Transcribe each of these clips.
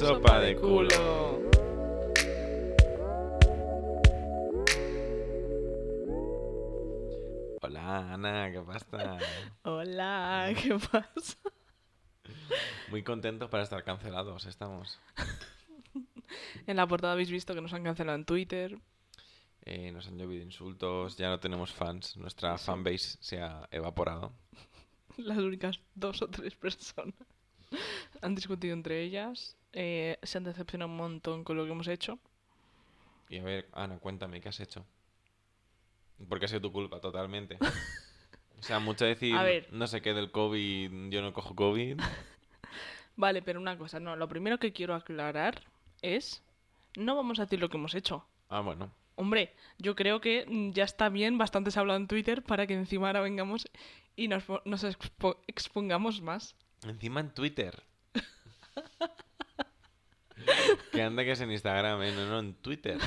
Sopa de culo. Hola, Ana, ¿qué pasa? Hola, ¿qué pasa? Muy contentos para estar cancelados, estamos. En la portada habéis visto que nos han cancelado en Twitter. Eh, nos han llovido insultos, ya no tenemos fans, nuestra fanbase se ha evaporado. Las únicas dos o tres personas han discutido entre ellas. Eh, se han decepcionado un montón con lo que hemos hecho. Y a ver, Ana, cuéntame, ¿qué has hecho? Porque ha sido tu culpa, totalmente. O sea, mucho decir, A ver. no sé qué del COVID, yo no cojo COVID. Vale, pero una cosa, no, lo primero que quiero aclarar es, no vamos a decir lo que hemos hecho. Ah, bueno. Hombre, yo creo que ya está bien, bastante se ha hablado en Twitter para que encima ahora vengamos y nos, nos expo- expongamos más. Encima en Twitter. que anda que es en Instagram, ¿eh? No, no, en Twitter.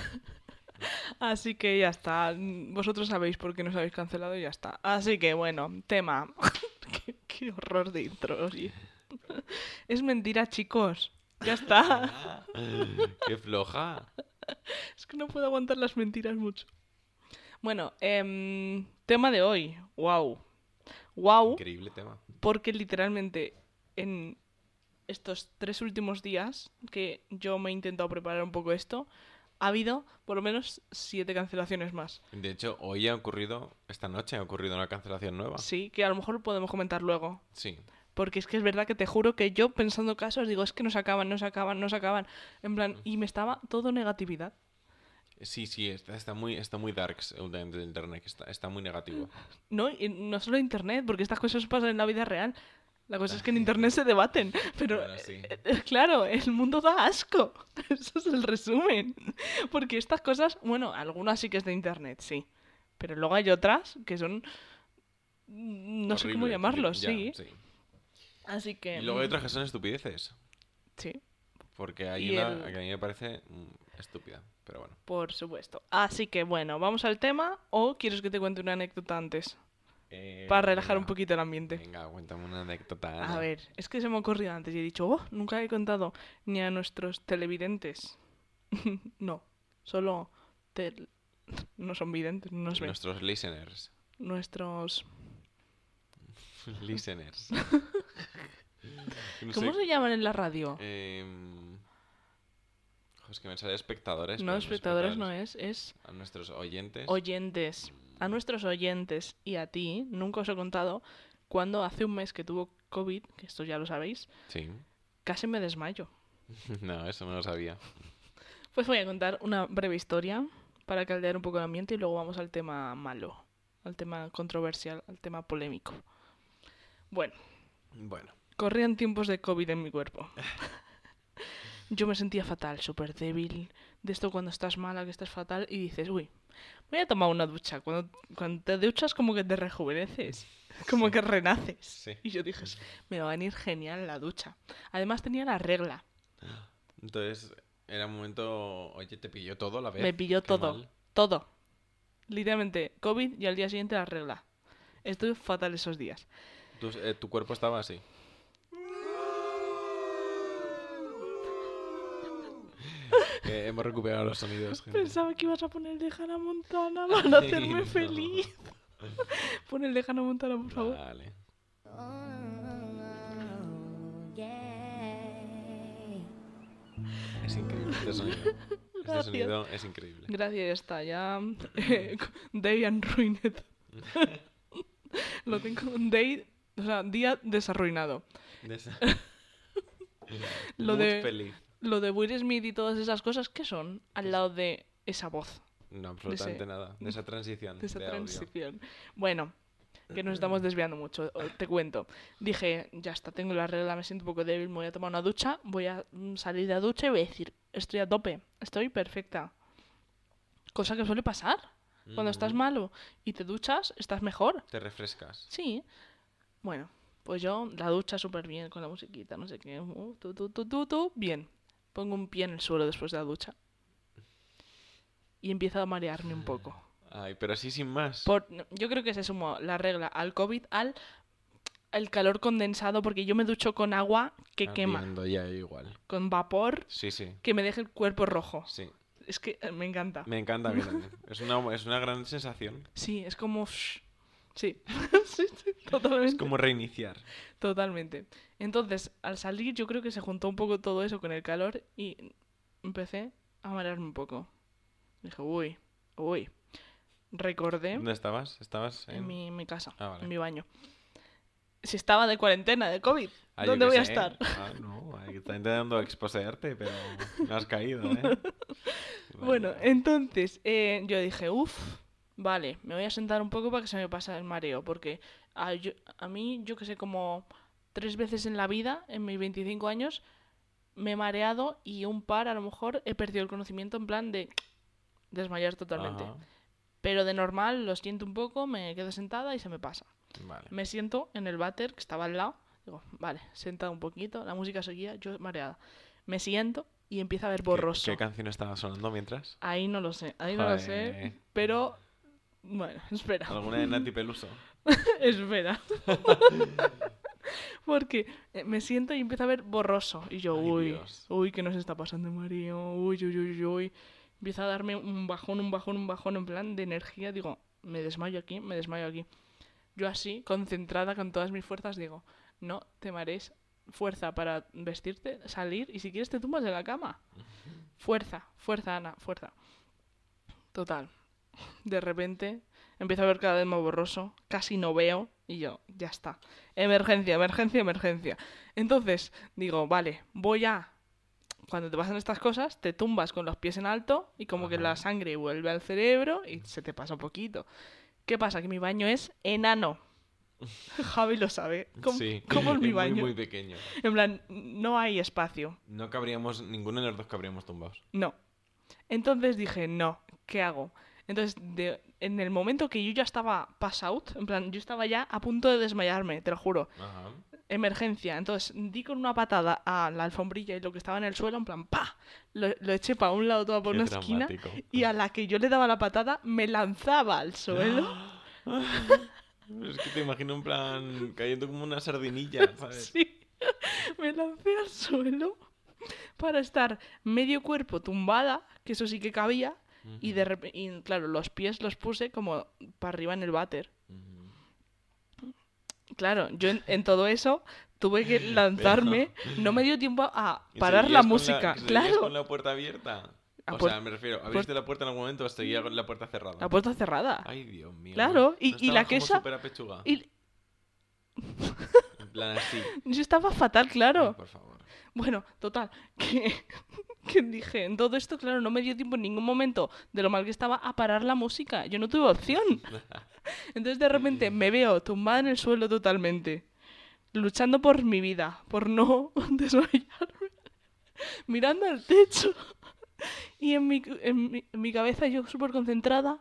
Así que ya está. Vosotros sabéis por qué nos habéis cancelado y ya está. Así que bueno, tema. qué, qué horror de intro. oye. es mentira, chicos. Ya está. ¡Qué floja! es que no puedo aguantar las mentiras mucho. Bueno, em, tema de hoy. Wow. Wow. Increíble tema. Porque literalmente en estos tres últimos días que yo me he intentado preparar un poco esto, ha habido por lo menos siete cancelaciones más. De hecho, hoy ha ocurrido, esta noche ha ocurrido una cancelación nueva. Sí, que a lo mejor podemos comentar luego. Sí. Porque es que es verdad que te juro que yo pensando casos digo, es que no se acaban, no se acaban, no se acaban. En plan, y me estaba todo negatividad. Sí, sí, está, está muy, está muy darks últimamente el internet, está, está muy negativo. No, y no solo internet, porque estas cosas pasan en la vida real. La cosa es que en internet se debaten. Pero Bueno, sí. eh, claro, el mundo da asco. Eso es el resumen. Porque estas cosas, bueno, algunas sí que es de internet, sí. Pero luego hay otras que son. mm, No sé cómo llamarlos, ya, sí. Así que. Y luego hay mm, otras que son estupideces. Sí, Porque hay Y una el- que a mí me parece mm, estúpida. Pero bueno. por supuesto. Así que bueno, ¿vamos al tema o quieres que te cuente una anécdota antes? Eh, Para relajar un poquito el ambiente. Venga, cuéntame una anécdota. A ver, es que se me ha ocurrido antes y he dicho, oh, nunca he contado ni a nuestros televidentes. no, solo tel- no son videntes, no nos ven. Nuestros listeners. Nuestros... listeners. No ¿Cómo sé, se llaman en la radio? em, es que me sale espectadores. no, espectadores no es, es A nuestros oyentes. oyentes. A nuestros oyentes y a ti, nunca os he contado, cuando hace un mes que tuvo COVID, que esto ya lo sabéis, Sí. casi me desmayo. No, eso no lo sabía. Pues voy a contar una breve historia para caldear un poco el ambiente y luego vamos al tema malo, al tema controversial, al tema polémico. Bueno, Bueno. corrían tiempos de COVID en mi cuerpo. Yo me sentía fatal, súper débil. De esto cuando estás mala, que estás fatal y dices, uy, voy a tomar una ducha. Cuando, cuando te duchas como que te rejuveneces, como que renaces. Sí. Y yo dije, me va a venir genial la ducha. Además tenía la regla. Entonces, era un momento. Oye, te pilló todo a la vez. Me pilló Qué todo. mal. Todo. Literalmente, COVID y al día siguiente la regla. Estuve fatal esos días. Tu, eh, tu cuerpo estaba así. Hemos recuperado los sonidos. gente. Pensaba que ibas a poner el de Hannah Montana para hacerme no. feliz. Pon el de Hannah Montana, por favor. Vale. Es increíble este sonido. Este Gracias. sonido es increíble. Gracias, está. Ya. eh, Day and Ruined. Lo tengo. Day. O sea, día desarruinado. De esa- Lo Mood de- feliz. Lo de Will Smith y todas esas cosas, ¿qué son? Al lado de esa voz, No, absolutamente ese- nada. De esa transición. de esa de audio. transición. Bueno, que nos estamos desviando mucho. Te cuento. Dije, ya está, tengo la regla, me siento un poco débil, me voy a tomar una ducha, voy a mm, salir de la ducha y voy a decir, estoy a tope, estoy perfecta. Cosa que suele pasar. Cuando estás malo y te duchas, estás mejor. Te refrescas. Sí. Bueno, pues yo la ducha súper bien con la musiquita, no sé qué. uh, tú, tú, tú, tú, tú, bien. Pongo un pie en el suelo después de la ducha. Y empiezo a marearme un poco. Ay, pero así sin más. Por, yo creo que se sumó la regla al COVID al el calor condensado, porque yo me ducho con agua que quema, Ardiendo ya igual. con vapor Sí, sí. que me deje el cuerpo rojo. Sí. Es que eh, me encanta. Me encanta a mí también. Es una, es una gran sensación. Sí, es como... Sí, sí, sí, totalmente. Es como reiniciar. Totalmente. Entonces, al salir yo creo que se juntó un poco todo eso con el calor y empecé a marearme un poco. Dije, uy, uy. Recordé ¿Dónde estabas? ¿Estabas en...? en mi, mi casa, Ah, vale. en mi baño. Si estaba de cuarentena, de COVID, Ah, ¿dónde voy a estar? Ah, no, ahí está intentando exposearte, pero no has caído, ¿eh? Bueno, entonces eh, yo dije, uff, vale, me voy a sentar un poco para que se me pase el mareo, porque a, yo- a mí, yo que sé, como tres veces en la vida, en mis 25 años, me he mareado y un par a lo mejor he perdido el conocimiento en plan de desmayar totalmente. Ajá, Pero de normal lo siento un poco, me quedo sentada y se me pasa. Vale. Me siento en el váter que estaba al lado. Digo, vale, sentado un poquito, la música seguía, yo mareada. Me siento y empieza a ver ¿Qué- borroso. ¿Qué, canción estaba sonando mientras? Ahí no lo sé, ahí no lo sé. Pero, bueno, espera, ¿Alguna de Nati Peluso? espera. Porque eh, me siento y empiezo a ver borroso. Y yo, Ay, uy, Dios. uy, ¿qué nos está pasando, Mario? Uy, uy, uy, uy. Empieza a darme un bajón, un bajón, un bajón en plan de energía. Digo, me desmayo aquí, me desmayo aquí. Yo así, concentrada con todas mis fuerzas, digo, no te marees. Fuerza para vestirte, salir y si quieres te tumbas en la cama. Fuerza, fuerza, Ana, fuerza. Total. De repente empiezo a ver cada vez más borroso, casi no veo y yo, ya está. Emergencia, emergencia, emergencia. Entonces digo, vale, voy a... Cuando te pasan estas cosas, te tumbas con los pies en alto y como que la sangre vuelve al cerebro y se te pasa un poquito. ¿Qué pasa? Que mi baño es enano. Javi lo sabe. ¿Cómo, sí, cómo es mi muy, baño? muy pequeño. En plan, no hay espacio. No cabríamos, ninguno de los dos cabríamos tumbados. No. Entonces dije, no, ¿qué hago? Entonces, de- en el momento que yo ya estaba pass out, en plan, yo estaba ya a punto de desmayarme, te lo juro. Ajá. Emergencia. Entonces, di con una patada a la alfombrilla y lo que estaba en el suelo, en plan, ¡pa! Lo, lo eché para un lado, todo por Qué una esquina. Y a la que yo le daba la patada, me lanzaba al suelo. Es que te imagino en plan cayendo como una sardinilla, ¿sabes? Sí. Me lancé al suelo para estar medio cuerpo tumbada, que eso sí que cabía, y de y claro, los pies los puse como para arriba en el váter. Claro, yo en, en todo eso tuve que lanzarme, no me dio tiempo a ¿Y parar la con música, seguías claro. con la puerta abierta? La o sea, me refiero, ¿abriste la puerta en algún momento o seguía con la puerta cerrada? La puerta cerrada. Ay, Dios mío. Claro, y- ¿No y la quesa-? Y En plan así. yo estaba fatal, Ay, claro. por favor. Bueno, total, que, que dije, en todo esto, claro, no me dio tiempo en ningún momento de lo mal que estaba a parar la música. Yo no tuve opción. Entonces de repente me veo tumbada en el suelo totalmente, luchando por mi vida, por no desmayarme, mirando al techo. Y en mi, en mi, en mi cabeza yo súper concentrada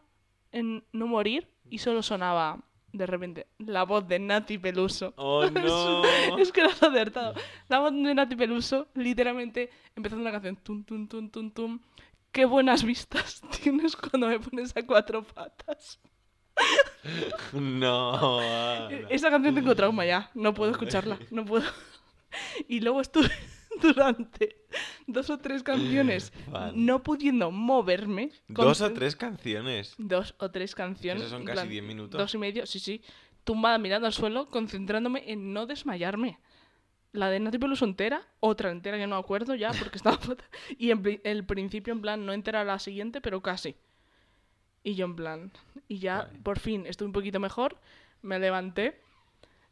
en no morir y solo sonaba de repente la voz de Nati Peluso. ¡Oh, no! Es que lo has acertado. La voz de Nati Peluso, literalmente, empezando la canción. Tum, tum, tum, tum, tum. Qué buenas vistas tienes cuando me pones a cuatro patas. No. Ana. Esa canción tengo trauma ya. No puedo escucharla. No puedo. Y luego estuve durante dos o tres canciones no pudiendo moverme. Dos o tres canciones. Dos o tres canciones. Esos son casi plan, 10 minutos. Dos y medio, sí, sí. Tumbada mirando al suelo, concentrándome en no desmayarme. La de Nati Peluso entera, otra entera que no me acuerdo ya porque estaba. Y en el principio, en plan, no entera la siguiente, pero casi. Y yo, en plan. Y ya, Vale. por fin, estuve un poquito mejor. Me levanté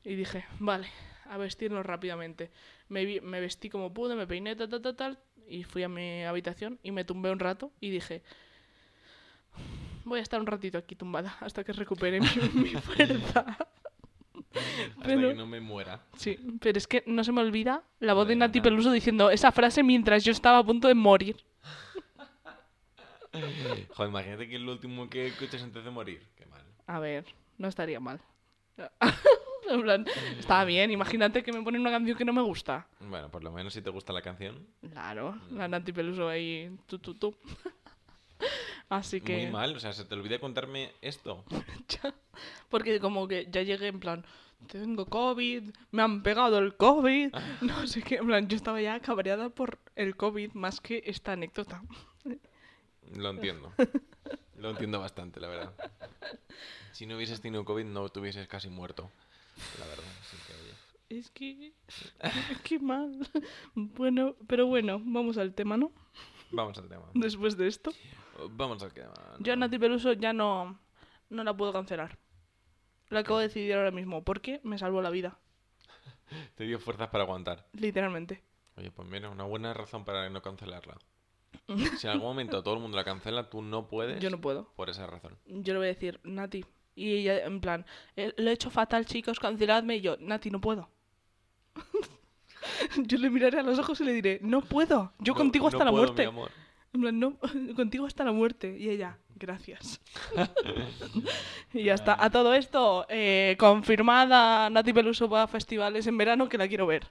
y dije, vale, a vestirnos rápidamente. Me, vi- me vestí como pude, me peiné, tal, tal, tal, tal. Y fui a mi habitación y me tumbé un rato y dije, voy a estar un ratito aquí tumbada hasta que recupere mi, mi fuerza. Hasta Pero- que no me muera. Sí, pero es que no se me olvida la voz de. Nati Peluso diciendo esa frase mientras yo estaba a punto de morir. Joder, imagínate que es lo último que escuchas antes de morir. Qué mal. A ver, no estaría mal. en plan, está bien, imagínate que me ponen una canción que no me gusta. Bueno, por lo menos si te gusta la canción. Claro, la Nati Peluso ahí, tú, tú, tú. Así que... Muy mal, o sea, se te olvida contarme esto. Porque como que ya llegué en plan, tengo COVID, me han pegado el COVID, no sé qué. En plan, yo estaba ya cabreada por el COVID más que esta anécdota. Lo entiendo. Lo entiendo bastante, la verdad. Si no hubieses tenido COVID, no te hubieses casi muerto. La verdad. así que, oye. Es que. Qué mal. Bueno, pero bueno, vamos al tema, ¿no? Vamos al tema. Después de esto. Vamos al tema. Yo a Nati Peluso ya no, no la puedo cancelar. La acabo de decidir ahora mismo porque me salvó la vida, Te dio fuerzas para aguantar. literalmente. Oye, pues mira, una buena razón para no cancelarla. Si en algún momento todo el mundo la cancela, tú no puedes Yo no puedo. por esa razón. Yo le voy a decir, Nati. Y ella, en plan, "Eh, lo he hecho fatal, chicos, canceladme. Y yo, Nati, no puedo. yo le miraré a los ojos y le diré, no puedo. Yo No- contigo hasta no la puedo, muerte. mi amor. En plan, no, contigo hasta la muerte. Y ella, gracias. y ya está. A todo esto, eh, confirmada Nati Peluso va a festivales en verano que la quiero ver.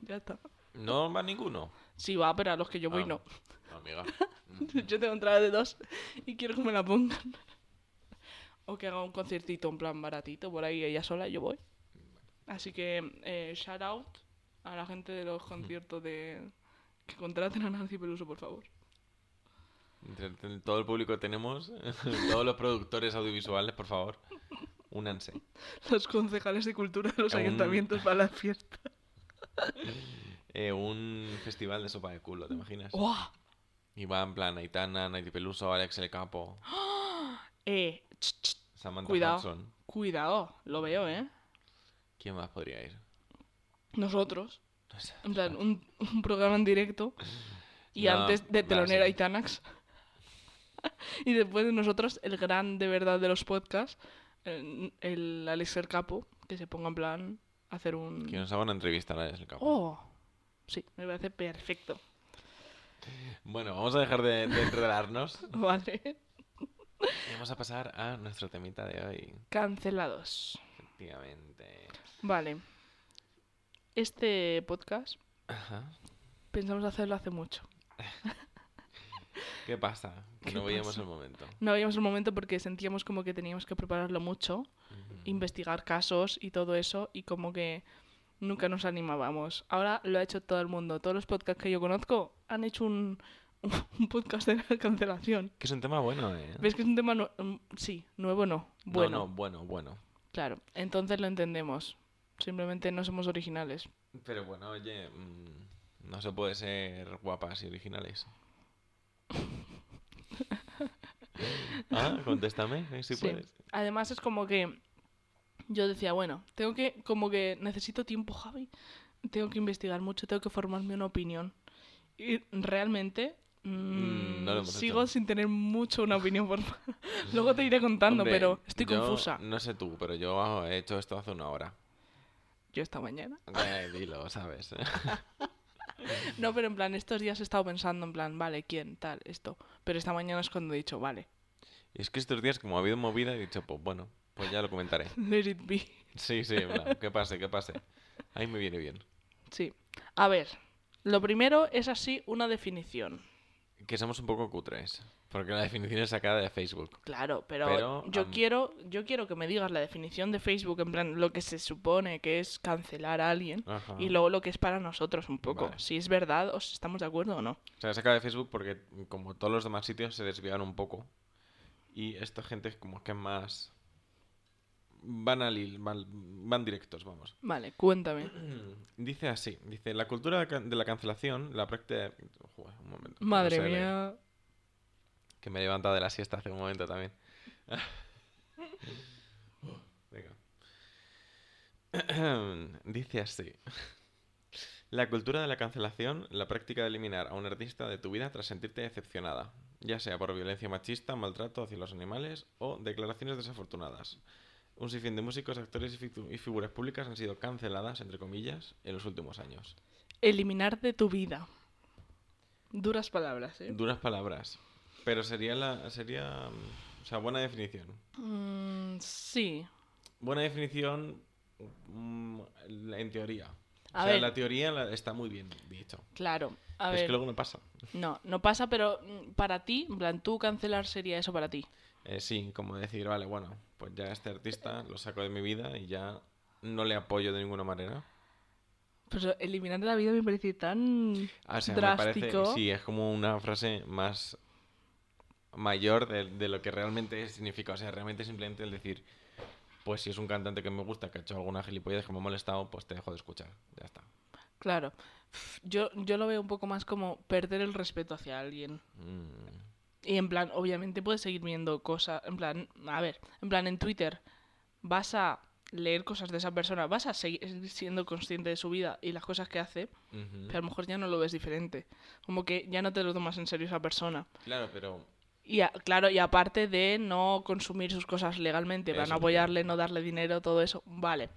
Ya está. No va ninguno. Sí va, pero a los que yo voy Ah. no. No, amiga. yo tengo entrada de dos y quiero que me la pongan. O que haga un conciertito en plan baratito por ahí ella sola, yo voy. Así que, eh, shout out a la gente de los conciertos de... Que contraten a Nancy Peluso, por favor. Entre todo el público que tenemos, todos los productores audiovisuales, por favor, únanse. Los concejales de cultura de los Un- ayuntamientos para la fiesta. Eh, un festival de sopa de culo, ¿te imaginas? Y va en plan Aitana, Naiti Peluso, Alex El Capo, Eh, ch, ch, Samantha Cuidado. Hudson. cuidado, lo veo, ¿eh? ¿Quién más podría ir? Nosotros. En plan, un, un programa en directo. Y No, antes de telonera y Tanax. y después de nosotros, el gran de verdad de los podcasts, el, el Alex El Capo, que se ponga en plan a hacer un... Que nos haga una entrevista a Alex El Capo. ¡Oh! Sí, me parece perfecto. Bueno, vamos a dejar de, de enredarnos Vale. Vamos a pasar a nuestro temita de hoy. Cancelados. Efectivamente. Vale. Este podcast Ajá. pensamos hacerlo hace mucho. ¿Qué pasa? Que ¿Qué no veíamos el momento. No habíamos el momento porque sentíamos como que teníamos que prepararlo mucho, investigar casos y todo eso, y como que nunca nos animábamos. Ahora lo ha hecho todo el mundo. Todos los podcasts que yo conozco han hecho un, un podcast de la cancelación. Que es un tema bueno, ¿eh? ¿Ves que es un tema nue- mm, Sí, nuevo no. Bueno, No, no, bueno, bueno. claro. Entonces lo entendemos. Simplemente no somos originales. Pero bueno, oye, mm, no se puede ser guapas y originales. ah, contéstame, eh, si Sí. puedes. Además es como que yo decía, bueno, tengo que, como que necesito tiempo, Javi. Tengo que investigar mucho, tengo que formarme una opinión. Y realmente mm, no lo hemos sigo hecho. sin tener mucho una opinión formada. Luego te iré contando, Hombre, pero estoy yo confusa. No sé tú, pero yo he hecho esto hace una hora. Yo esta mañana. Eh, dilo, ¿sabes? No, pero en plan, estos días he estado pensando en plan, vale, ¿quién? Tal, esto. Pero esta mañana es cuando he dicho, vale, y es que estos días, como ha habido movida, he dicho, pues bueno, pues ya lo comentaré. let it be. Sí, sí, plan, que pase, que pase. Ahí me viene bien. Sí. A ver, lo primero es así una definición. Que somos un poco cutres. Porque la definición es sacada de Facebook. Claro, pero, Pero, yo quiero yo quiero que me digas la definición de Facebook, en plan lo que se supone que es cancelar a alguien Ajá. y luego lo que es para nosotros un poco. Vale. Si es verdad o si estamos de acuerdo o no. O sea, saca de Facebook porque, como todos los demás sitios, se desvían un poco. Y esta gente es como que es más. Van al van, van directos, vamos. Vale, cuéntame. Dice así: dice, la cultura de la cancelación, la práctica. Joder, un momento. que no Madre sé mía. Que me he levantado de la siesta hace un momento también. Venga. Dice así. La cultura de la cancelación, la práctica de eliminar a un artista de tu vida tras sentirte decepcionada, ya sea por violencia machista, maltrato hacia los animales o declaraciones desafortunadas. Un sinfín de músicos, actores y, figuras públicas han sido canceladas, entre comillas, en los últimos años. Eliminar de tu vida. Duras palabras, ¿eh? Duras palabras. Pero sería la. sería. mm, O sea, buena definición. Mm, sí. Buena definición mm, en teoría. O sea, ver. la teoría la- está muy bien dicho. Claro. A es ver. que luego no pasa. No, no pasa, pero para ti, en plan, tú cancelar sería eso para ti. Eh, sí, como decir, vale, bueno, pues ya este artista lo saco de mi vida y ya no le apoyo de ninguna manera. Pero eliminar de la vida me parece tan Ah, o sea, me drástico. parece, sí, es como una frase más mayor de, de lo que realmente significa. O sea, realmente simplemente el decir, pues si es un cantante que me gusta, que ha hecho alguna gilipollez que me ha molestado, pues te dejo de escuchar. Ya está. Claro. Yo, yo lo veo un poco más como perder el respeto hacia alguien. Mm, Y en plan, obviamente puedes seguir viendo cosas. En plan, a ver, en plan, en Twitter vas a leer cosas de esa persona, vas a seguir siendo consciente de su vida y las cosas que hace, pero a lo mejor ya no lo ves diferente. Como que ya no te lo tomas en serio esa persona. Claro, pero Y a- claro, y aparte de no consumir sus cosas legalmente, van Eso a es apoyarle, no darle dinero, todo eso, vale.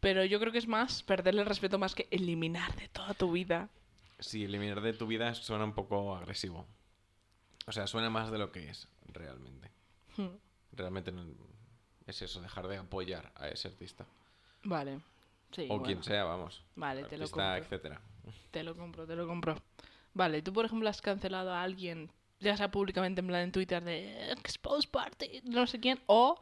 Pero yo creo que es más perderle el respeto más que eliminar de toda tu vida. sí, eliminar de tu vida suena un poco agresivo. O sea, suena más de lo que es, realmente. Hmm, Realmente no- es eso, dejar de apoyar a ese artista. Vale. Sí, o bueno. quien sea, vamos. Vale, te lo compro. etcétera. Te lo compro, te lo compro. Vale, tú por ejemplo has cancelado a alguien, ya sea públicamente en plan en Twitter de Expose Party, no sé quién, o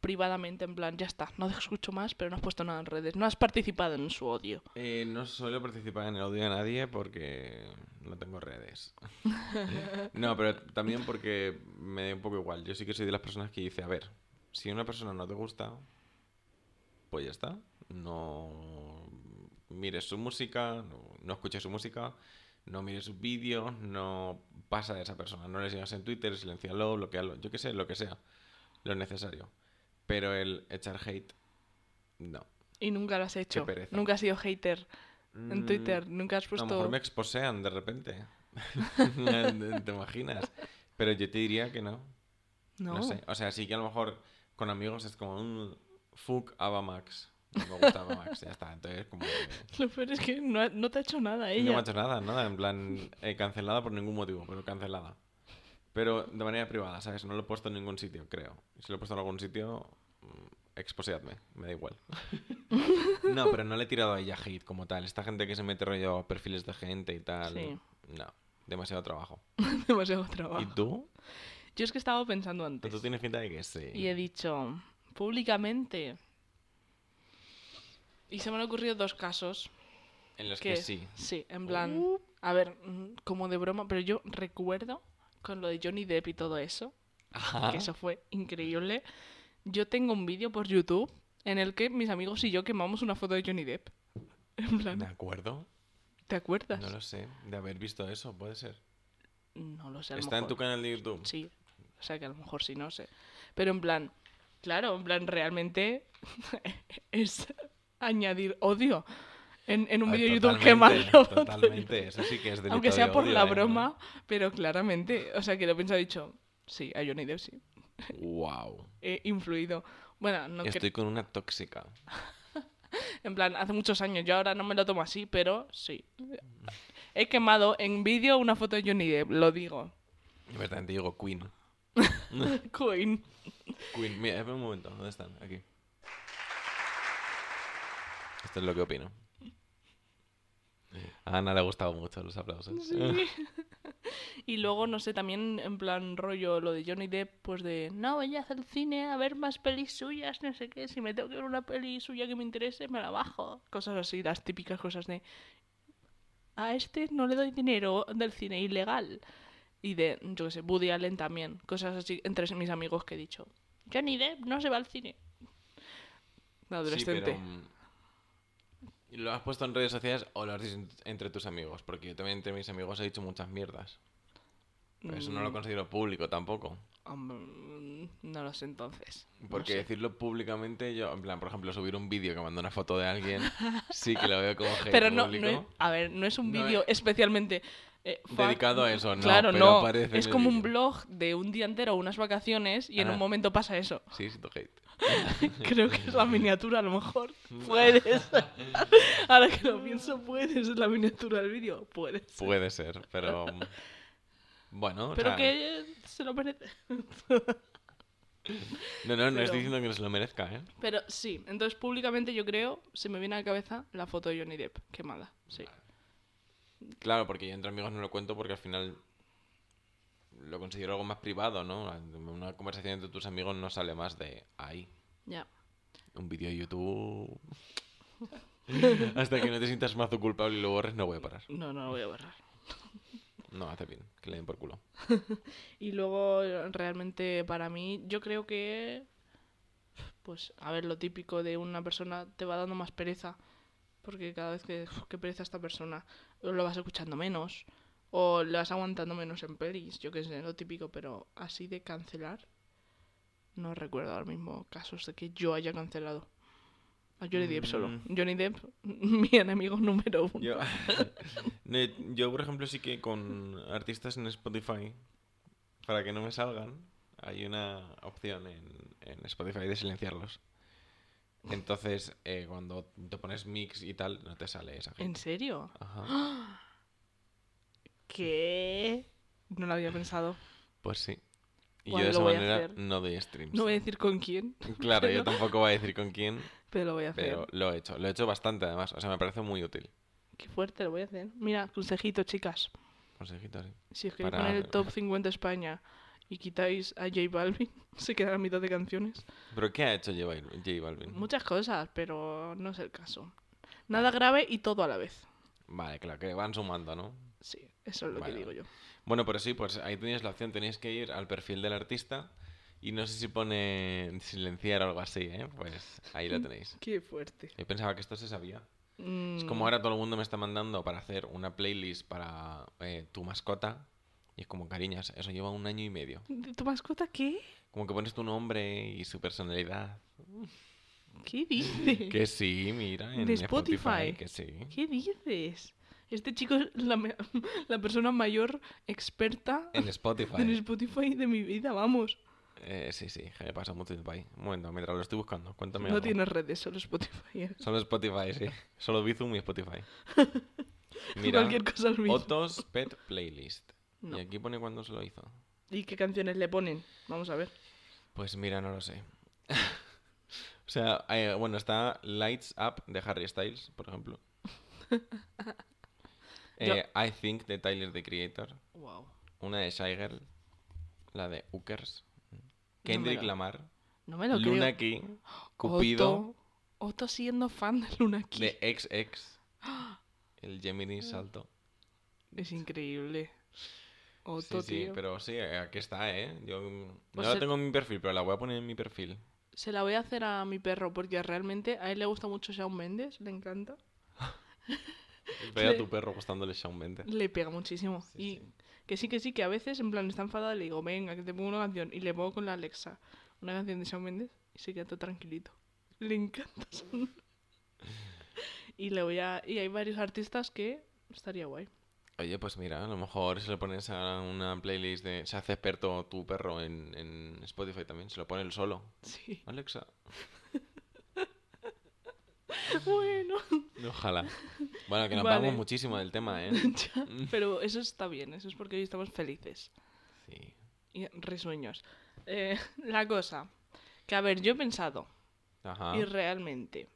privadamente en plan, ya está, no te escucho más, pero no has puesto nada en redes, no has participado en su odio. Eh, no suelo participar en el odio de nadie porque no tengo redes. no, pero también porque me da un poco igual. Yo sí que soy de las personas que dice, a ver, si una persona no te gusta, pues ya está. No mires su música, no, no escuches su música, no mires sus vídeos, no pasa de esa persona. No le sigas en Twitter, silencialo, bloquealo, yo qué sé, lo que sea. Lo necesario. Pero el echar hate, no. Y nunca lo has hecho. pereza. Nunca has sido hater en Mm, Twitter, nunca has A lo mejor puesto... me exposean de repente. ¿Te imaginas? Pero yo te diría que no. No, No sé. O sea, sí que a lo mejor con amigos es como un fuck Ava Max. No me gusta Ava Max, ya está. Entonces, como que lo peor es que no, ha- no te ha hecho nada no me ella. ha hecho nada, nada. En plan, eh, cancelada por ningún motivo, pero cancelada. Pero de manera privada, ¿sabes? No lo he puesto en ningún sitio, creo. Si lo he puesto en algún sitio, mm, exposeadme, me da igual. no, pero no le he tirado a ella hate como tal. Esta gente que se mete rollo a perfiles de gente y tal. Sí. No, demasiado trabajo. Demasiado trabajo. ¿Y tú? Yo es que estaba pensando antes. Tú tienes pinta de que sí. Y he dicho, públicamente. Y se me han ocurrido dos casos. En los que que sí. Sí, en plan. A ver, mm, como de broma, pero yo recuerdo con lo de Johnny Depp y todo eso, Ajá. que eso fue increíble. Yo tengo un vídeo por YouTube en el que mis amigos y yo quemamos una foto de Johnny Depp. En plan, ¿De acuerdo? ¿te acuerdas? No lo sé. De haber visto eso, puede ser. No lo sé. a lo ¿Está en tu canal de YouTube? Sí, o sea que a lo mejor sí, no sé. Pero en plan, claro, en plan, realmente es añadir odio en, en un Ah, vídeo de YouTube quemando. Totalmente, eso sí que es delito Aunque de sea por odio, la ¿eh? broma, pero claramente, o sea que lo he dicho, sí, a Johnny Depp sí, Wow. he influido. Bueno, no que- Estoy con una tóxica. en plan, hace muchos años, yo ahora no me lo tomo así, pero sí. He quemado en vídeo una foto de Johnny Depp, lo digo. De verdad, te digo Queen. Queen. Queen. Mira, espera un momento. ¿Dónde están? Aquí. Esto es lo que opino. A Ana le ha gustado mucho los aplausos. Y luego, no sé, también en plan rollo lo de Johnny Depp, pues de, no, voy a hacer cine a ver más pelis suyas, no sé qué, si me tengo que ver una peli suya que me interese, me la bajo. Cosas así, las típicas cosas de, a este no le doy dinero del cine ilegal. Y de, yo qué sé, Woody Allen también, cosas así entre mis amigos que he dicho, Johnny Depp no se va al cine. De Sí, adolescente. pero, ¿Lo has puesto en redes sociales o lo has dicho en- entre tus amigos? Porque yo también entre mis amigos he dicho muchas mierdas. Pero eso no lo Mm, considero público tampoco. hombre, mm, no lo sé entonces. no Porque sé. decirlo públicamente, yo, en plan, por ejemplo, subir un vídeo que manda una foto de alguien, sí que lo veo como hate Pero no, público. no es, a ver, no es un No vídeo es- especialmente eh, Dedicado a eso, no, Claro, pero no. aparece en Es como un blog de un día entero, unas vacaciones, y en Ah. un momento pasa eso. Sí, sí, tu hate. Creo que es la miniatura, a lo mejor. Puedes. Ahora que lo pienso, puedes. Es la miniatura del vídeo. Puedes. Puede ser, pero... Bueno, o Pero sea, que se lo merece. No, no, no pero- estoy diciendo que no se lo merezca, ¿eh? Pero sí, entonces públicamente yo creo, se me viene a la cabeza la foto de Johnny Depp quemada. Sí. Claro, porque yo entre amigos no lo cuento porque al final lo considero algo más privado, ¿no? Una conversación entre tus amigos no sale más de ahí. Ya. un vídeo de YouTube. Hasta que no te sientas mazo culpable y lo borres, no voy a parar. No, no lo voy a borrar. No, hace bien, que le den por culo. Y luego, realmente, para mí, yo creo que. Pues, a ver, lo típico de una persona te va dando más pereza. Porque cada vez que. "Uf, qué pereza esta persona. Lo vas escuchando menos. O le vas aguantando menos en pelis. Yo qué sé, lo típico. Pero así de cancelar. No recuerdo ahora mismo casos de que yo haya cancelado. A Johnny Depp solo. Mm. Johnny Depp, mi enemigo número uno. Yo, por ejemplo, sí que con artistas en Spotify, para que no me salgan, hay una opción en, en Spotify de silenciarlos. Entonces, eh, cuando te pones mix y tal, no te sale esa ¿En gente. serio? Ajá. ¿Qué? No lo había pensado. Pues sí. Y yo de esa manera no doy streams. No voy a decir con quién, Claro, yo tampoco voy a decir con quién, pero lo voy a hacer. pero lo he hecho. Lo he hecho bastante, además. O sea, me parece muy útil. Qué fuerte, lo voy a hacer. Mira, consejito, chicas. Consejito así. Si os queréis Para- poner el top 50 España y quitáis a J Balvin, se quedará a mitad de canciones. ¿Pero qué ha hecho? J Balvin? Muchas cosas, pero no es el caso. Nada grave y todo a la vez. Vale, claro, que van sumando, ¿no? Sí, eso es lo Vale, que digo yo. Bueno, pero sí, pues ahí tenéis la opción. Tenéis que ir al perfil del artista y no sé si pone silenciar o algo así, ¿eh? Pues ahí lo tenéis. Qué fuerte. Yo pensaba que esto se sabía. Es Mm, como ahora todo el mundo me está mandando para hacer una playlist para eh, tu mascota. Y es como, cariñas, eso lleva un año y medio. ¿De tu mascota qué? Como que pones tu nombre y su personalidad. ¿Qué dices? Que sí, mira, en De Spotify. que sí. ¿Qué dices? Este chico es la, la persona mayor experta En Spotify. en Spotify de mi vida, vamos. Eh, sí, sí, me pasa mucho tiempo ahí. Un momento, mientras lo estoy buscando, cuéntame No algo. tienes redes, solo Spotify. Solo Spotify, sí. Solo Bizum y Spotify. Mira, Cualquier cosa mismo. Otto's Pet Playlist. No. Y aquí pone cuándo se lo hizo. ¿Y qué canciones le ponen? Vamos a ver. Pues mira, no lo sé. o sea, eh, bueno, está Lights Up de Harry Styles, por ejemplo. Eh, I Think de Tyler, the Creator. Wow. Una de Shy Girl. La de Hookers. Kendrick lo- Lamar. No me lo Luna creo. Key. Cupido. Otto, Otto siendo fan de Luna Key. De XX. El Gemini Salto. Es increíble. Sí, Otto, sí, tío. pero sí, aquí está, ¿eh? Yo mm, Pues no la tengo en mi perfil, pero la voy a poner en mi perfil. Se la voy a hacer a mi perro porque realmente a él le gusta mucho Shawn Mendes, le encanta. Ve a tu perro gustándole Shawn Mendes. Le pega muchísimo. Sí, y sí. que sí, que sí, que a veces en plan está enfadada y le digo, venga, que te pongo una canción. Y le pongo con la Alexa una canción de Shawn Mendes y se queda todo tranquilito. Le encanta. Shawn- y le voy a. Y hay varios artistas que estaría guay. Oye, pues mira, a lo mejor si le pones a una playlist de... Se hace experto tu perro en, en Spotify también, se lo pone él solo. Sí. Alexa. bueno. Ojalá. Bueno, que nos Vale. vamos muchísimo del tema, ¿eh? Ya, Pero eso está bien, eso es porque hoy estamos felices. Sí. Y risueños. Eh, la cosa. Que a ver, yo he pensado. Ajá. Y realmente,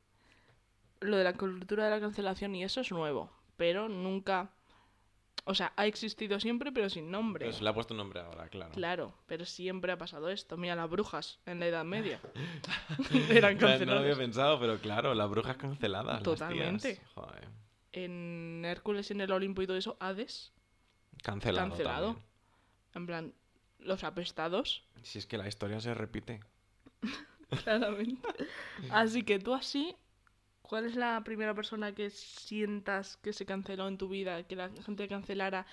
lo de la cultura de la cancelación y eso es nuevo, pero nunca... O sea, ha existido siempre, pero sin nombre. Pero se le ha puesto un nombre ahora, claro. Claro, pero siempre ha pasado esto. Mira, las brujas en la Edad Media. Eran No, no lo había canceladas. pensado, pero claro, las brujas canceladas. las tías. Totalmente. Joder. En Hércules y en el Olimpo y todo eso, Hades, Cancelado. Cancelado. también. en plan, los apestados, Si es que la historia se repite. claramente. Así que tú así, ¿cuál es la primera persona que sientas que se canceló en tu vida, que la gente cancelara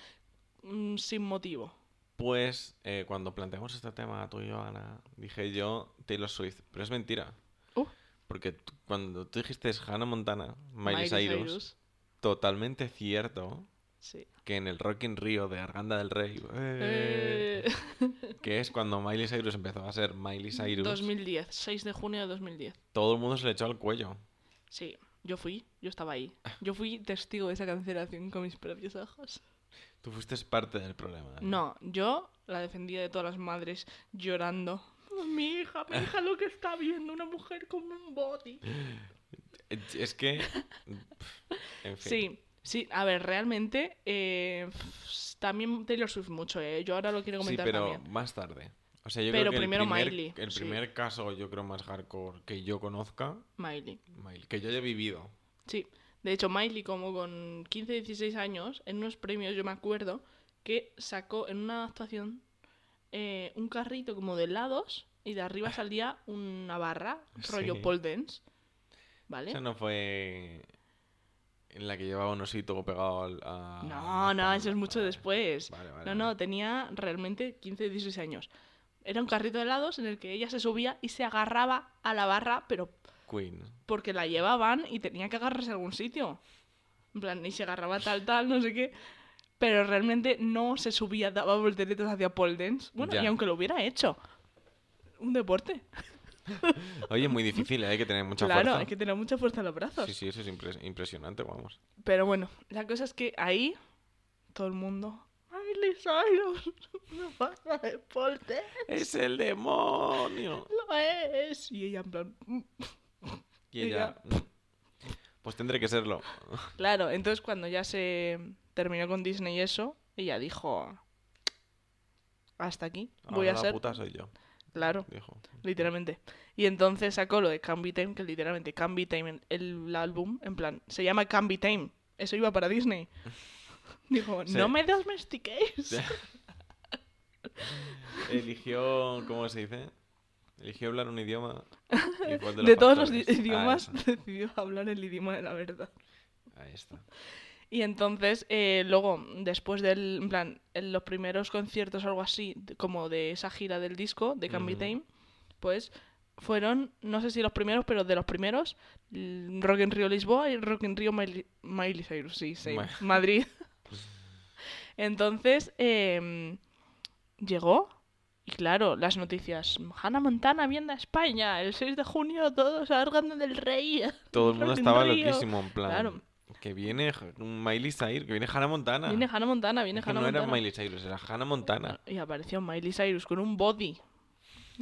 mm, sin motivo? Pues eh, cuando planteamos este tema tú y yo, Ana, dije yo Taylor Swift, pero es mentira. Uh. Porque cuando tú dijiste Hannah Montana, Miley, Cyrus, totalmente cierto Sí. que en el Rock in Rio de Arganda del Rey, eh, Eh, que es cuando Miley Cyrus empezó a ser Miley Cyrus, 2010, 6 de junio de 2010. todo el mundo se le echó al cuello. Sí, yo fui, yo estaba ahí. Yo fui testigo de esa cancelación con mis propios ojos. Tú fuiste parte del problema. ¿eh? No, yo la defendía de todas las madres llorando. Mi hija, mi hija lo que está viendo, una mujer con un body. Es que... En fin. Sí, sí, a ver, realmente eh, también Taylor Swift mucho, ¿eh? Yo ahora lo quiero Sí, comentar pero también. más tarde. O sea, yo Pero creo que primero el primer, Miley, el sí. primer caso, yo creo, más hardcore que yo conozca, Miley. Miley, que yo haya vivido. Sí. De hecho, Miley, como con 15, 16 años, en unos premios, yo me acuerdo, que sacó en una actuación eh, un carrito como de helados y de arriba salía una barra, rollo Sí. pole dance. ¿Vale? Esa no fue en la que llevaba un osito pegado al. a- No, no, eso es mucho Vale, después. Vale, vale. No, no, tenía realmente 15, 16 años. Era un carrito de helados en el que ella se subía y se agarraba a la barra, pero Queen. porque la llevaban y tenía que agarrarse a algún sitio. En plan, y se agarraba tal, tal, no sé qué. Pero realmente no se subía, daba volteretas hacia pole dance. Bueno, Ya. y aunque lo hubiera hecho. Un deporte. Oye, muy difícil, ¿eh? hay que tener mucha claro, fuerza. hay que tener mucha fuerza en los brazos. Sí, sí, eso es impres- impresionante, vamos. Pero bueno, la cosa es que ahí todo el mundo. Miley Cyrus, una barra de dance, ¡Es el demonio! lo es. Y ella en plan. Y ella. Pues tendré que serlo. Claro, entonces cuando ya se terminó con Disney y eso, ella dijo. Hasta aquí. Voy Ahora a la ser. puta soy yo, Claro, dijo. literalmente. Y entonces sacó lo de Can Be Time, que literalmente Can Be Time, el, el álbum, en plan, se llama Can Be Time. Eso iba para Disney. Dijo, Sí. no me domestiquéis. Eligió. ¿Cómo se dice? Eligió hablar un idioma. De, todos los Ah, idiomas, eso. decidió hablar el idioma de la verdad. Ahí está. Y entonces, eh, luego, después del, en plan, en los primeros conciertos o algo así, como de esa gira del disco, de Can Be Ujú. Time, pues fueron, no sé si los primeros, pero de los primeros, Rock in Rio Lisboa y Rock in Rio Miley, Miley Cyrus, sí, sí, Ma- Madrid. entonces, em, llegó, y claro, las noticias, Hannah Montana viene a España, el 6 de junio todos salgan del Rey. Todo el mundo estaba loquísimo, en plan. Claro. Que viene Miley Cyrus, que viene Hannah Montana. Viene Hannah Montana, viene Es Hannah no era Montana. Miley Cyrus, era Hannah Montana. Y apareció Miley Cyrus con un body.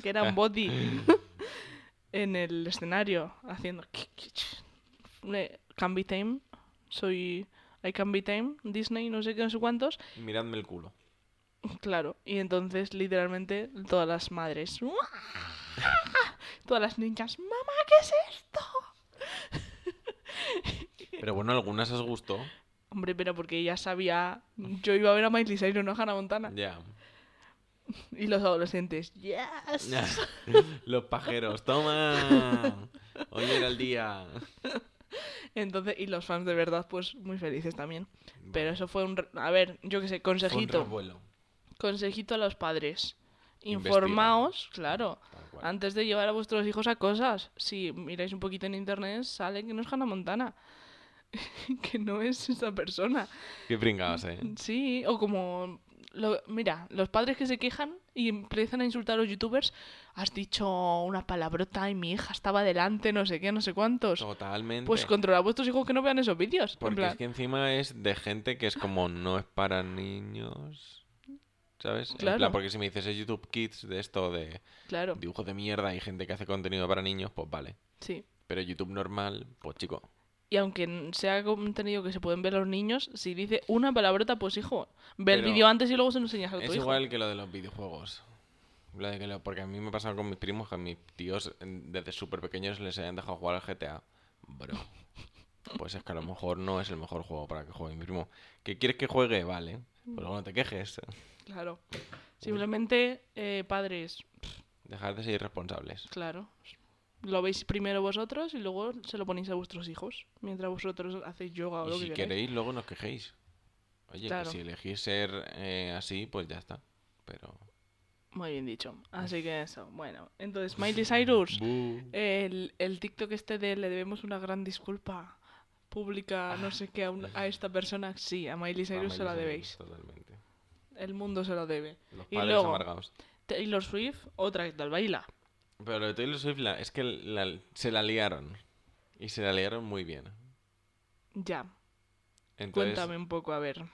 Que era un body. en el escenario. Haciendo. Can be. Soy. I can be time. Disney, no sé qué, no sé cuántos. Miradme el culo. Claro. Y entonces, literalmente, todas las madres. Todas las niñas. ¡Mamá, qué es esto! Pero bueno, algunas os gustó. Hombre, pero porque ella sabía. Yo iba a ver a Miley Cyrus, no a Hannah Montana. Ya. Y los adolescentes. ¡Yes! Los pajeros, toma. Hoy era el día. Entonces, y los fans de verdad, pues muy felices también. Pero eso fue un... A ver, yo qué sé, consejito. Consejito a los padres. Informaos, claro, antes de llevar a vuestros hijos a cosas. Si miráis un poquito en internet, sale que no es Hannah Montana. que no es esa persona. Qué pringados, eh. Sí, o como... lo- mira, los padres que se quejan y empiezan a insultar a los youtubers, has dicho una palabrota y mi hija estaba delante, no sé qué, no sé cuántos. Totalmente. Pues controla a vuestros hijos que no vean esos vídeos. en Porque plan- es que encima es de gente que es como no es para niños. ¿Sabes? En Claro. plan, porque si me dices es YouTube Kids de esto de Claro, dibujos de mierda y gente que hace contenido para niños, pues vale. sí. Pero YouTube normal, pues chico. Y aunque sea contenido que se pueden ver los niños, si dice una palabrota, pues hijo, ve el Pero vídeo antes y luego se lo enseñas a tu Es hijo. igual que lo de los videojuegos. Lo de que lo- porque a mí me ha pasado con mis primos que a mis tíos en- desde súper pequeños les hayan dejado jugar al GTA. Bro. Pues es que a lo mejor no es el mejor juego para que juegue mi primo. ¿Qué quieres que juegue? Vale. Pues luego no te quejes. Claro. Simplemente, eh, padres, Dejar de ser irresponsables. claro. Lo veis primero vosotros y luego se lo ponéis a vuestros hijos. Mientras vosotros hacéis yoga o Y lo si que queráis. queréis, luego nos quejéis. Oye, que Claro. si elegís ser eh, así, pues ya está. Pero. Muy bien dicho. Así que eso. Bueno, entonces, Miley Cyrus, el, el TikTok este de le debemos una gran disculpa pública, no sé qué, a, un- a esta persona. Sí, a Miley Cyrus se la Miley debéis. Totalmente. El mundo se lo debe. Los Y padres luego- amargados. Taylor Swift, otra que tal baila. Pero lo de Taylor Swift la- es que la- se la liaron. Y se la liaron muy bien. Ya, Entonces, cuéntame un poco, a ver.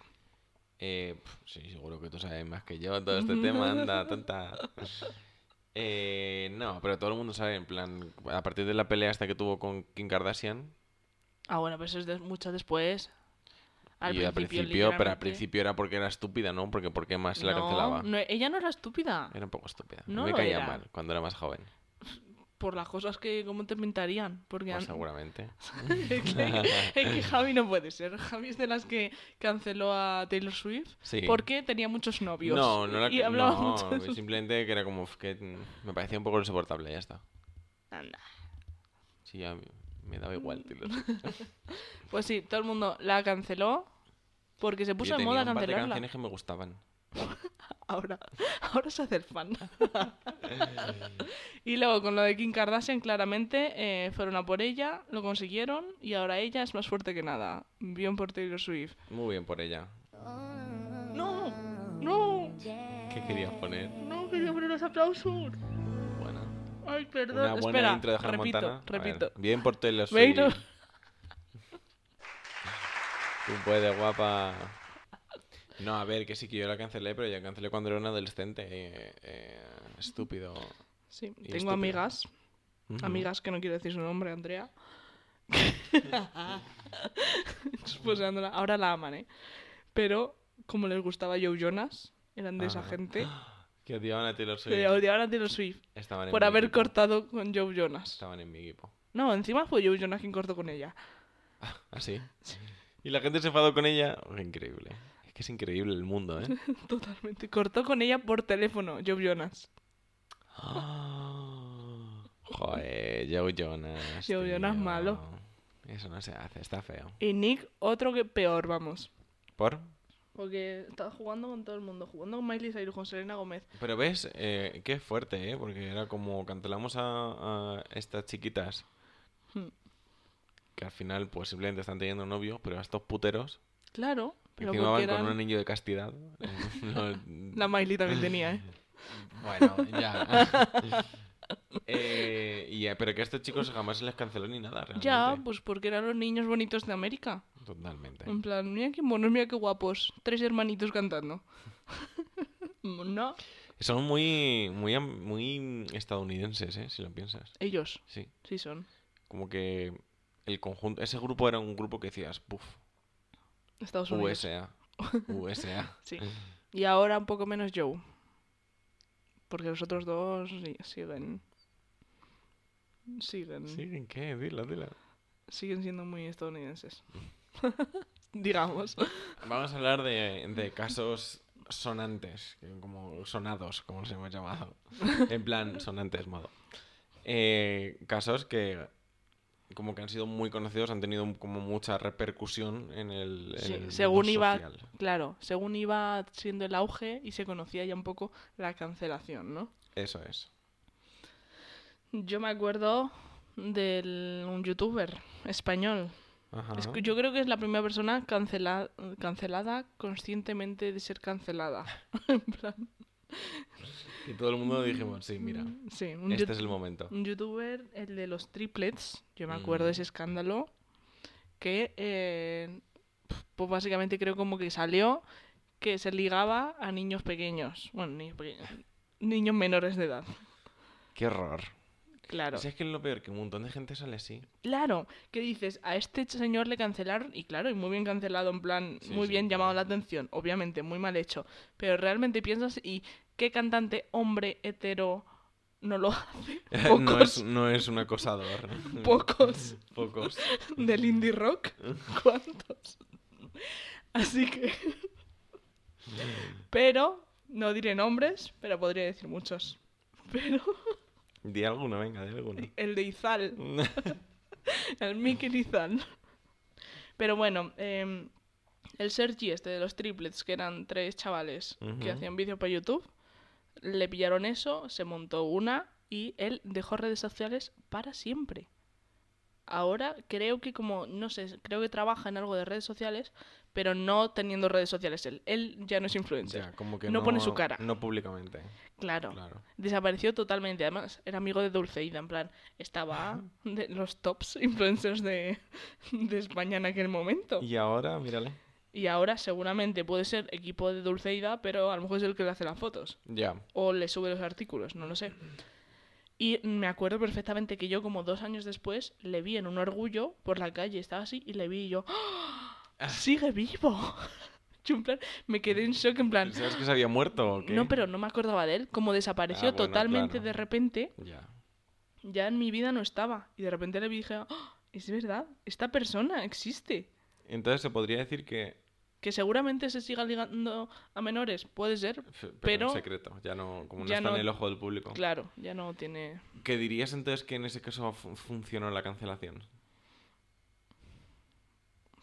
eh, sí, seguro que tú sabes más que yo todo este tema, anda, tonta. Eh, no, pero todo el mundo sabe, en plan, a partir de la pelea esta que tuvo con Kim Kardashian, Ah, bueno, pero eso es de- mucho después. Al y al principio, pero al principio era porque era estúpida, ¿no? Porque ¿por qué más se la No, cancelaba? no, ella no era estúpida. Era un poco estúpida. No me caía era. mal cuando era más joven. Por las cosas que como te pintarían. Porque Pues seguramente. es, que, es que Javi no puede ser. Javi es de las que canceló a Taylor Swift Sí. porque tenía muchos novios. No, no, la, y hablaba no, mucho simplemente que era como que me parecía un poco insoportable, ya está. Anda. Sí, ya me, me daba igual, Taylor Swift. Pues sí, todo el mundo la canceló porque se Yo puso de tenía moda un par de cancelarla. canciones que me gustaban. Ahora, ahora se hace el fan. y luego con lo de Kim Kardashian, claramente eh, fueron a por ella, lo consiguieron y ahora ella es más fuerte que nada. Bien por Taylor Swift. Muy bien por ella. ¡No! ¡No! ¿Qué querías poner? ¡No! Quería poner los aplausos. Buena. Ay, perdón. Una buena Espera, intro de Hannah repito, Montana. A ver, repito. bien por Taylor Swift. Tú puedes, guapa. No, a ver, que sí que yo la cancelé, pero ya cancelé cuando era un adolescente. eh, eh, estúpido. Sí, tengo amigas, amigas que no quiero decir su nombre, Andrea. Ahora la aman, ¿eh? Pero como les gustaba Joe Jonas, eran de esa Ajá. gente. Que odiaban a Taylor Swift. Que odiaban a Taylor Swift Estaban en por haber equipo. cortado con Joe Jonas. Estaban en mi equipo. No, encima fue Joe Jonas quien cortó con ella. ¿Así? Y la gente se enfadó con ella. Oh, increíble. Es que es increíble el mundo, ¿eh? Totalmente. Cortó con ella por teléfono, Joe Jonas. Joder, Joe Jonas. Joe Jonas malo. Eso no se hace, está feo. Y Nick, otro que peor, vamos. ¿Por? Porque estaba jugando con todo el mundo. Jugando con Miley Cyrus, con Selena Gómez. Pero ves, eh, qué fuerte, ¿eh? Porque era como cancelamos a, a estas chiquitas Hmm. Que al final pues simplemente están teniendo novio, pero a estos puteros Claro. Pero encima van con un eran... anillo de castidad. no- La Miley también tenía, ¿eh? Bueno, ya. Eh, eh, pero que a estos chicos jamás se les canceló ni nada, realmente. Ya, pues porque eran los niños bonitos de América. Totalmente. En plan, mira qué monos, mira qué guapos. Tres hermanitos cantando. no, Son muy, muy, am- muy estadounidenses, ¿eh? Si lo piensas. ellos Sí. sí son. Como que el conjunto... Ese grupo era un grupo que decías, puf, Estados Unidos. USA. USA. Sí. Y ahora un poco menos Joe. Porque los otros dos siguen. Siguen. ¿Sí? ¿Qué? Dilo, dilo. Siguen siendo muy estadounidenses. Digamos. Vamos a hablar de, de casos sonantes, como sonados, como los hemos llamado. En plan, sonantes modo. Eh, casos que como que han sido muy conocidos, han tenido como mucha repercusión en el, en mundo iba, social. claro, según iba siendo el auge y se conocía ya un poco la cancelación, ¿no? Eso es. Yo me acuerdo de un youtuber español. Ajá. Es yo creo que es la primera persona cancela- cancelada conscientemente de ser cancelada. en plan, Y todo el mundo dijimos, sí, mira, sí, un, este es el momento. un youtuber, el de los triplets, yo me acuerdo de Mm. ese escándalo, que eh, pues básicamente creo como que salió que se ligaba a niños pequeños. Bueno, niños pequeños. Niños menores de edad. Qué horror. Claro. Si es que es lo peor, que un montón de gente sale así. Claro, que dices, a este señor le cancelaron, y claro, y muy bien cancelado, en plan, Sí, muy sí, bien llamado la atención, obviamente, muy mal hecho, pero realmente piensas, ¿y qué cantante hombre hetero no lo hace? no, es, no es un acosador. pocos Pocos. del indie rock, ¿cuántos? Así que... Pero, no diré nombres, pero podría decir muchos. Pero Di alguno, venga, di alguno. el de Izal, El Mickey Izal. Pero bueno, em, el Sergi este de los triplets, que eran tres chavales que hacían vídeos para YouTube, le pillaron eso, se montó una y él dejó redes sociales para siempre. Ahora creo que como, no sé, creo que trabaja en algo de redes sociales, pero no teniendo redes sociales él. Él ya no es influencer. Ya, como que No no, pone su cara. No públicamente. Claro. Claro. Desapareció totalmente. Además, era amigo de Dulceida, en plan, estaba de los tops influencers de, de España en aquel momento. Y ahora, mírale. Y ahora seguramente puede ser equipo de Dulceida, pero a lo mejor es el que le hace las fotos. Ya. O le sube los artículos, no lo sé. Y me acuerdo perfectamente que yo, como dos años después, le vi en un orgullo por la calle, estaba así, y le vi y yo, ¡Ah! sigue vivo. Yo en plan, me quedé en shock, en plan, ¿Sabes que se había muerto o qué? no, pero no me acordaba de él. Como desapareció Ah, bueno, totalmente claro. de repente, Ya. ya en mi vida no estaba. Y de repente le dije, "Ah, es verdad, esta persona existe. Entonces se podría decir que... Que seguramente se siga ligando a menores, puede ser. Pero, Pero- en secreto, ya no... Como no está no- en el ojo del público. Claro, ya no tiene... ¿Qué dirías entonces que en ese caso fu- funcionó la cancelación?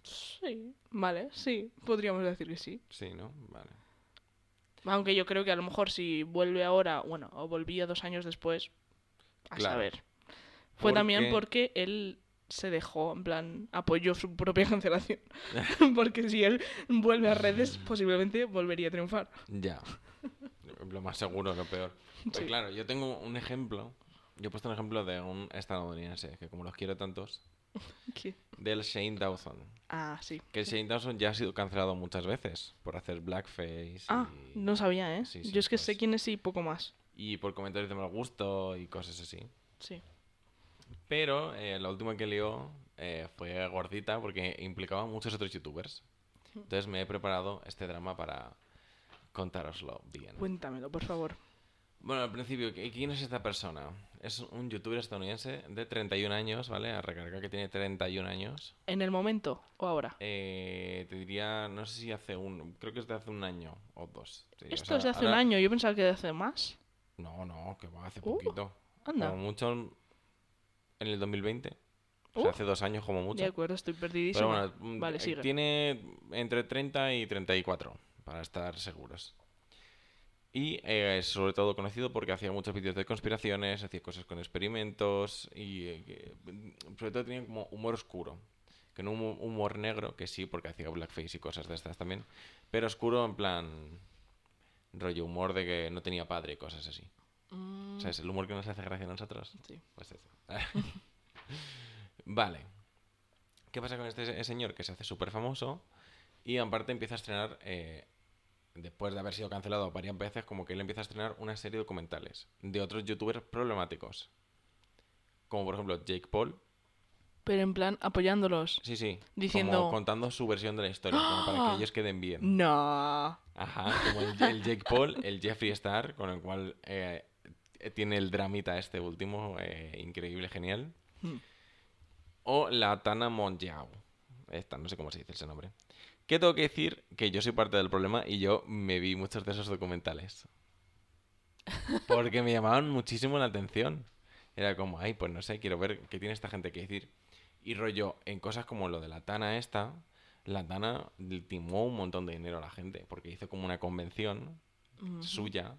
Sí, vale, sí, podríamos decir que sí. Sí, ¿no? Vale. Aunque yo creo que a lo mejor si vuelve ahora, bueno, o volvía dos años después, a Claro. saber. Fue también porque él se dejó, en plan, apoyó su propia cancelación. porque si él vuelve a redes, posiblemente volvería a triunfar. Ya. Lo más seguro, lo peor. Pues Sí. claro, yo tengo un ejemplo. Yo he puesto un ejemplo de un estadounidense, que como los quiero tantos, ¿Qué? del Shane Dawson. Ah, sí. Que el Shane Dawson ya ha sido cancelado muchas veces por hacer blackface Ah, y, no sabía, ¿eh? Sí, sí, yo es que pues- sé quién es y poco más. y por comentarios de mal gusto y cosas así. Sí. Pero eh, la última que lió eh, fue gordita porque implicaba a muchos otros youtubers. Entonces me he preparado este drama para contároslo bien. Cuéntamelo, por favor. Bueno, al principio, ¿qui- ¿quién es esta persona? Es un youtuber estadounidense de 31 años, ¿vale? A recargar que tiene 31 años. ¿En el momento o ahora? Eh, te diría, no sé si hace un, creo que es de hace un año o dos. Sí, o Esto sea, es de hace un ahora- año, yo pensaba que de hace más. No, no, que va hace Uh, poquito. Anda. Como mucho en el 2020. O Uh, sea, hace dos años como mucho. De acuerdo, estoy Pero perdidísimo. bueno, mm, Vale, eh, sigue. tiene entre 30 y 34, para estar seguros. Y eh, es sobre todo conocido porque hacía muchos vídeos de conspiraciones, hacía cosas con experimentos y eh, mm, sobre todo tenía como humor oscuro. Que no un humor negro, que sí, porque hacía blackface y cosas de estas también. Pero oscuro en plan rollo humor de que no tenía padre y cosas así. Mm, ¿Sabes? El humor que nos hace gracia a nosotros. sí. Pues eso. vale. ¿Qué pasa con este se- señor que se hace súper famoso y aparte empieza a estrenar, eh, después de haber sido cancelado varias veces, como que él empieza a estrenar una serie de documentales de otros youtubers problemáticos? Como por ejemplo Jake Paul. Pero en plan, apoyándolos. Sí, sí. Diciendo- Como contando su versión de la historia, como para que ellos queden bien. No. Ajá, como el, el Jake Paul, el Jeffree Star, con el cual eh, tiene el dramita este último, eh, increíble, genial. Hmm. O la Tana Mongeau. Esta, no sé cómo se dice ese nombre. ¿Qué tengo que decir? Que yo soy parte del problema y yo me vi muchos de esos documentales. Porque me llamaban muchísimo la atención. Era como, ay, pues no sé, quiero ver qué tiene esta gente que decir. Y rollo, en cosas como lo de la Tana esta, la Tana timó un montón de dinero a la gente. Porque hizo como una convención suya,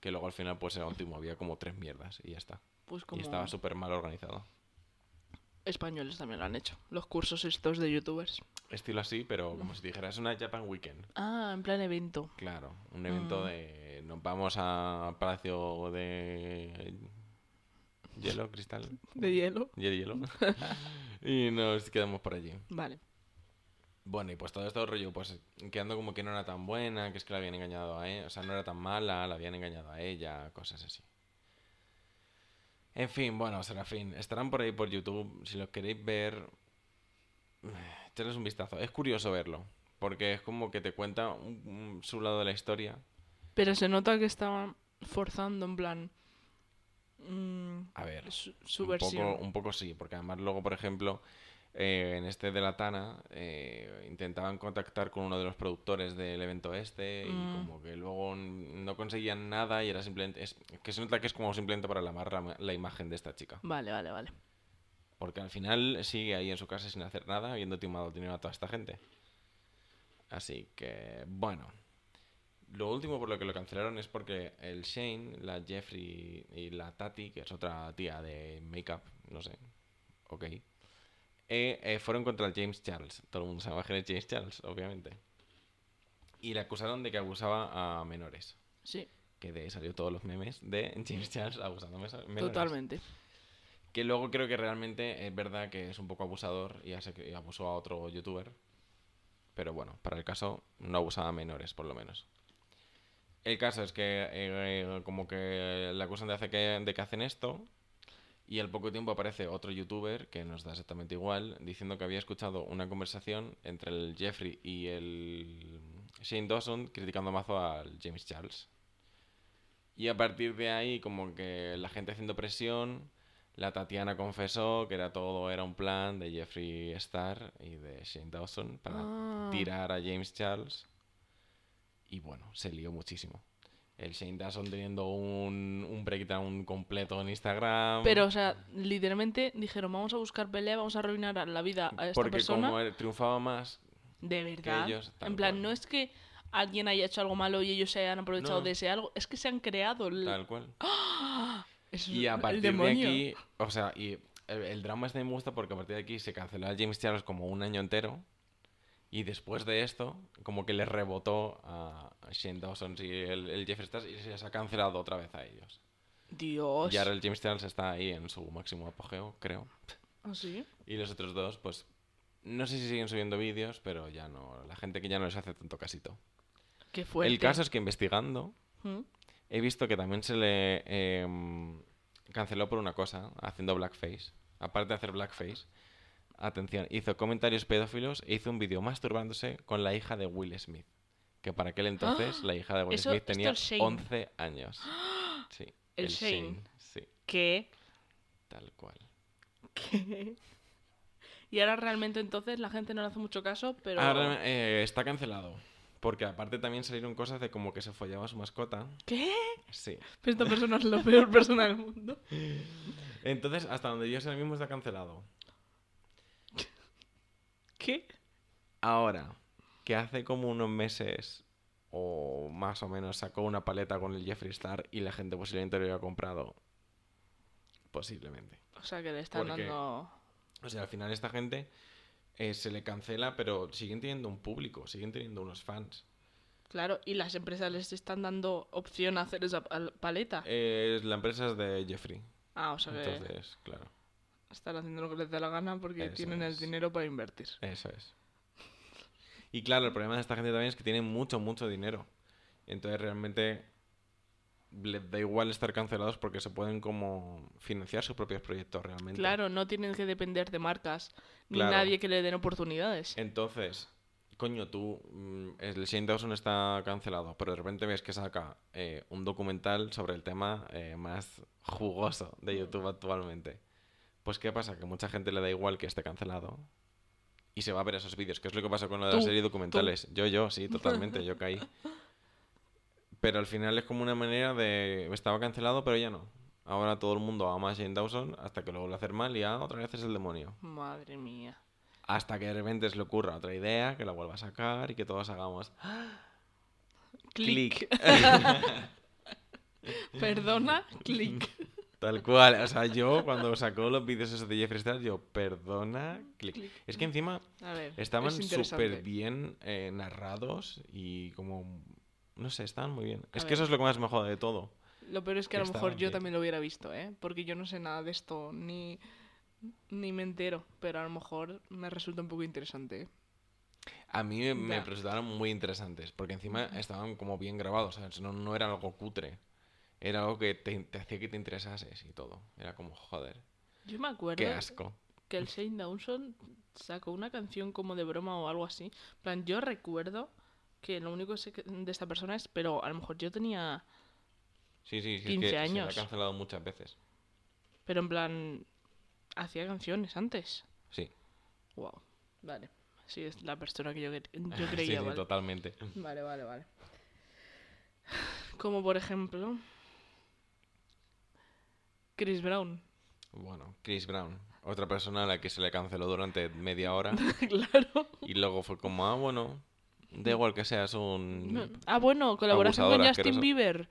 que luego al final pues era último, había como tres mierdas y ya está. Pues Y estaba súper mal organizado. españoles también lo han hecho. Los cursos estos de youtubers. Estilo así, pero como si dijeras una Japan Weekend. Ah, en plan evento. Claro, un evento Mm. de... Nos vamos a Palacio de... Hielo, cristal. De hielo. Y de hielo. y nos quedamos por allí. Vale. Bueno, y pues todo esto rollo, pues quedando como que no era tan buena, que es que la habían engañado a ella, o sea, no era tan mala, la habían engañado a ella, cosas así. En fin, bueno, Serafín, estarán por ahí por YouTube, si los queréis ver, echarles un vistazo. Es curioso verlo, porque es como que te cuenta un- un- su lado de la historia. Pero se nota que estaban forzando en plan. mm, A ver, su, su un versión. Poco, un poco sí, porque además luego, por ejemplo, eh, en este de la Tana, eh, intentaban contactar con uno de los productores del evento este y Mm. como que luego no conseguían nada y era simplemente... Es, que se nota que es como simplemente para lamar la, la imagen de esta chica. Vale, vale, vale. Porque al final sigue ahí en su casa sin hacer nada, habiendo timado dinero a toda esta gente. Así que, bueno. Lo último por lo que lo cancelaron es porque el Shane, la Jeffrey y la Tati, que es otra tía de make-up, no sé, ok, eh, eh, fueron contra el James Charles. Todo el mundo sabe quién es James Charles, obviamente. Y le acusaron de que abusaba a menores. Sí, Que de ahí salió todos los memes de James Charles abusando a menores. totalmente. Que luego creo que realmente es verdad que es un poco abusador y que abusó a otro youtuber. Pero bueno, para el caso no abusaba a menores, por lo menos. El caso es que eh, como que le acusan de, hacer que, de que hacen esto. Y al poco tiempo aparece otro youtuber que nos da exactamente igual, diciendo que había escuchado una conversación entre el Jeffrey y el Shane Dawson criticando mazo al James Charles. Y a partir de ahí, como que la gente haciendo presión, la Tatiana confesó que era todo era un plan de Jeffrey Star y de Shane Dawson para Ah. tirar a James Charles. Y bueno, se lió muchísimo. El Shane Dawson teniendo un, un breakdown completo en Instagram. Pero, o sea, literalmente dijeron, vamos a buscar pelea, vamos a arruinar la vida a esta porque persona. como él triunfaba más, De verdad. ellos, tal en plan, cual. no es que alguien haya hecho algo malo y ellos se hayan aprovechado No. de ese algo, es que se han creado el, tal cual. es Y a el partir de aquí, o sea, y el, el drama este me gusta porque a partir de aquí se canceló a James Charles como un año entero. Y después de esto, como que le rebotó a Shane Dawson y el, el Jeffree Stars y se les ha cancelado otra vez a ellos. Dios. Y ahora el James Charles está ahí en su máximo apogeo, creo. ¿Ah, sí? Y los otros dos, pues, no sé si siguen subiendo vídeos, pero ya no. La gente que ya no les hace tanto casito. Qué fuerte. El caso es que investigando, ¿Mm? he visto que también se le em, canceló por una cosa, haciendo blackface. Aparte de hacer blackface, atención, hizo comentarios pedófilos e hizo un vídeo masturbándose con la hija de Will Smith. Que para aquel entonces la hija de Will Eso- Smith tenía es Shane. 11 años. Sí. El Shane. Sí, ¿Qué? tal cual. ¿Qué? Y ahora realmente entonces la gente no le hace mucho caso, pero... Ahora eh, está cancelado. Porque aparte también salieron cosas de como que se follaba a su mascota. ¿Qué? Sí. Pero esta persona es la peor persona del mundo. Entonces, hasta donde yo sé, ahora mismo está cancelado. ¿Qué? Ahora, que hace como unos meses o más o menos sacó una paleta con el Jeffree Star y la gente posiblemente lo hubiera comprado. Posiblemente. O sea, que le están Porque- dando... O sea, al final esta gente eh, se le cancela, pero siguen teniendo un público, siguen teniendo unos fans. Claro, y las empresas les están dando opción a hacer esa pal- paleta. Eh, la empresa es de Jeffrey. ah, o sea que Entonces, claro, están haciendo lo que les da la gana porque Eso tienen el dinero para invertir. eso es. Y claro, el problema de esta gente también es que tienen mucho, mucho dinero. Entonces realmente les da igual estar cancelados porque se pueden como financiar sus propios proyectos realmente. Claro, no tienen que depender de marcas ni Claro. nadie que le den oportunidades. Entonces, coño, tú, mm, el Shane Dawson está cancelado, pero de repente ves que saca eh, un documental sobre el tema eh, más jugoso de YouTube actualmente. Pues, ¿qué pasa? Que mucha gente le da igual que esté cancelado y se va a ver esos vídeos, que es lo que pasa con lo de la serie documentales. Yo, yo, sí, totalmente, yo caí. Pero al final es como una manera de... Estaba cancelado, pero ya no. Ahora todo el mundo ama a Shane Dawson hasta que lo vuelve a hacer mal y ah, otra vez es el demonio. Madre mía. Hasta que de repente se le ocurra otra idea, que la vuelva a sacar y que todos hagamos Clic. clic. Perdona, clic. Tal cual. O sea, yo cuando sacó los vídeos esos de Jeffree Star, yo, perdona, clic. Clic. Es que encima ver, estaban súper bien eh, narrados y como... No sé, estaban muy bien. A es que eso es lo que más me jode de todo. Lo peor es que a lo mejor yo bien. también lo hubiera visto, ¿eh? Porque yo no sé nada de esto, ni, ni me entero. Pero a lo mejor me resulta un poco interesante, ¿eh? A mí me, resultaron muy interesantes, porque encima estaban como bien grabados, ¿sabes? No, no era algo cutre. Era algo que te, te hacía que te interesases y todo. Era como, joder, Yo me acuerdo qué asco. que el Shane Dawson sacó una canción como de broma o algo así. En plan, yo recuerdo que lo único que sé de esta persona es, pero a lo mejor yo tenía, Sí, sí, sí. 15 es que años. Se ha cancelado muchas veces. pero en plan, hacía canciones antes. Sí. Wow. Vale. Sí, es la persona que yo, yo sí, creía, sí, vale. totalmente. Vale, vale, vale. Como por ejemplo. Chris Brown. Bueno, Chris Brown. Otra persona a la que se le canceló durante media hora. claro. y luego fue como, ah, bueno, da igual que seas un... Ah, bueno, colaboración con Justin asqueroso. Bieber.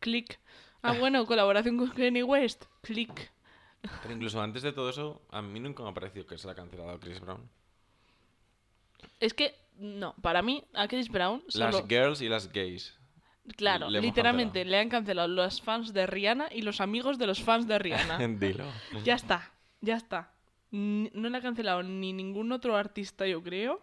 Click. Ah, bueno, colaboración con Kanye West. Click. Pero incluso antes de todo eso, a mí nunca me ha parecido que se le ha cancelado a Chris Brown. Es que, no, para mí, a Chris Brown, Las solo, girls y las gays. Claro, le literalmente cancelado. le han cancelado los fans de Rihanna y los amigos de los fans de Rihanna. Dilo. ya está, ya está. No le ha cancelado ni ningún otro artista, yo creo.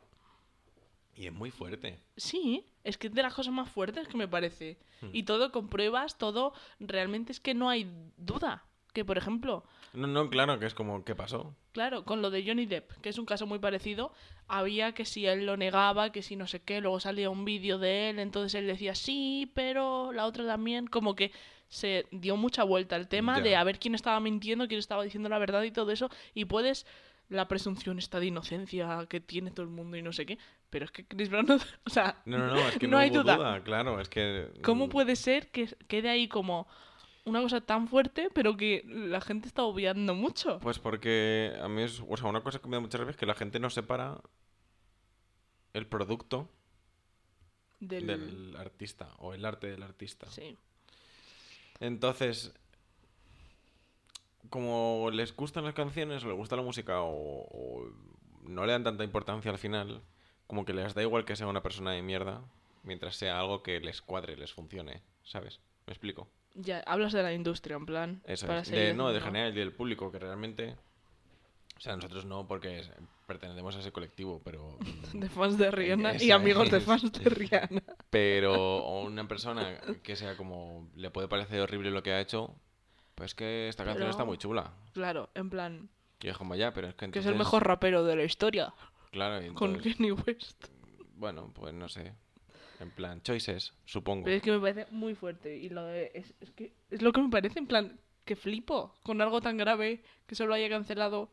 Y es muy fuerte. Sí, es que es de las cosas más fuertes que me parece. Hmm. Y todo con pruebas, todo, realmente es que no hay duda. que, por ejemplo, No, no, claro, que es como, ¿qué pasó? Claro, con lo de Johnny Depp, que es un caso muy parecido, había que si él lo negaba, que si no sé qué, luego salía un vídeo de él, entonces él decía sí, pero la otra también, como que se dio mucha vuelta el tema Ya. de a ver quién estaba mintiendo, quién estaba diciendo la verdad y todo eso, y puedes la presunción esta de inocencia que tiene todo el mundo y no sé qué, pero es que Chris Brown, no- o sea, No, no, no, es que No no, hay hubo duda. duda. claro, es que... ¿cómo mm, puede ser que quede ahí como una cosa tan fuerte, pero que la gente está obviando mucho? Pues porque a mí es, o sea, una cosa que me da mucha rabia es que la gente no separa el producto Del... del artista o el arte del artista. Sí, Entonces, como les gustan las canciones o les gusta la música o, o no le dan tanta importancia al final, como que les da igual que sea una persona de mierda, mientras sea algo que les cuadre, les funcione, ¿sabes? ¿Me explico? Ya, hablas de la industria, en plan. Eso para es. De, no, de general y del público, que realmente... O sea, nosotros no, porque pertenecemos a ese colectivo, pero... de fans de Rihanna y amigos de fans de Rihanna. Pero una persona que sea como... Le puede parecer horrible lo que ha hecho, pues que esta canción Pero- está muy chula. Claro, en plan, Y es como ya, pero es que que entonces... es el mejor rapero de la historia Claro, y con entonces, Kanye West. bueno, pues no sé. En plan, choices, supongo. Pero es que me parece muy fuerte y lo de, es, es que es lo que me parece, en plan, que flipo con algo tan grave que solo haya cancelado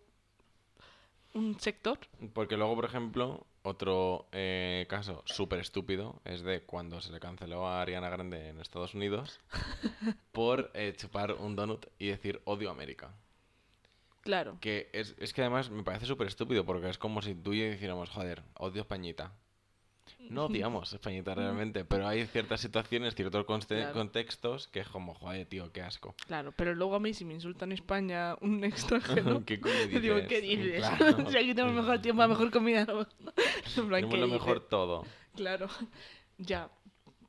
un sector. Porque luego, por ejemplo, otro eh, caso súper estúpido es de cuando se le canceló a Ariana Grande en Estados Unidos por eh, chupar un donut y decir odio América. Claro, Que es, es que además me parece súper estúpido porque es como si tú y yo dijéramos, joder, odio Españita. No odiamos Españita realmente, pero hay ciertas situaciones, ciertos Claro. contextos que es como, joder, tío, qué asco. claro, pero luego a mí si me insultan en España un extranjero, ¿Qué coño digo, dices? ¿qué dices? Claro. si aquí tenemos mejor tiempo, mejor comida. ¿no? En plan, Tenemos ¿qué lo dices? mejor todo. Claro, ya.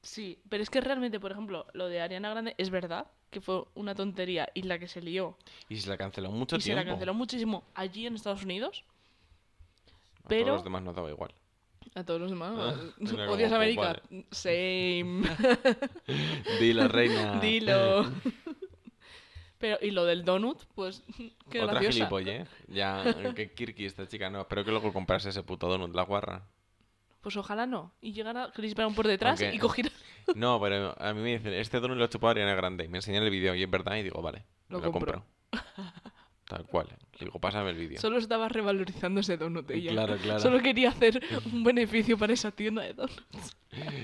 Sí, pero es que realmente, por ejemplo, lo de Ariana Grande es verdad que fue una tontería y la que se lió Y se la canceló mucho y se tiempo. la canceló muchísimo allí en Estados Unidos. A pero- todos los demás nos daba igual. A todos los demás. Ah, ¿Odias América? Same. Dilo, reina. Dilo. Pero, y lo del donut, pues, qué Otra graciosa. gilipolle. Ya, que Kirky esta chica no. Espero que luego comprase ese puto donut, la guarra. Pues ojalá no. Y llegara Chris Brown por detrás y cogiera... No, pero a mí me dicen, este donut lo chupó Ariana Grande. Y me enseñan el vídeo y es verdad y digo, vale, Lo lo, compro. compro. Tal cual. Digo, pásame el vídeo. Solo estaba revalorizando ese donut ella. Claro, claro. Solo quería hacer un beneficio para esa tienda de donuts.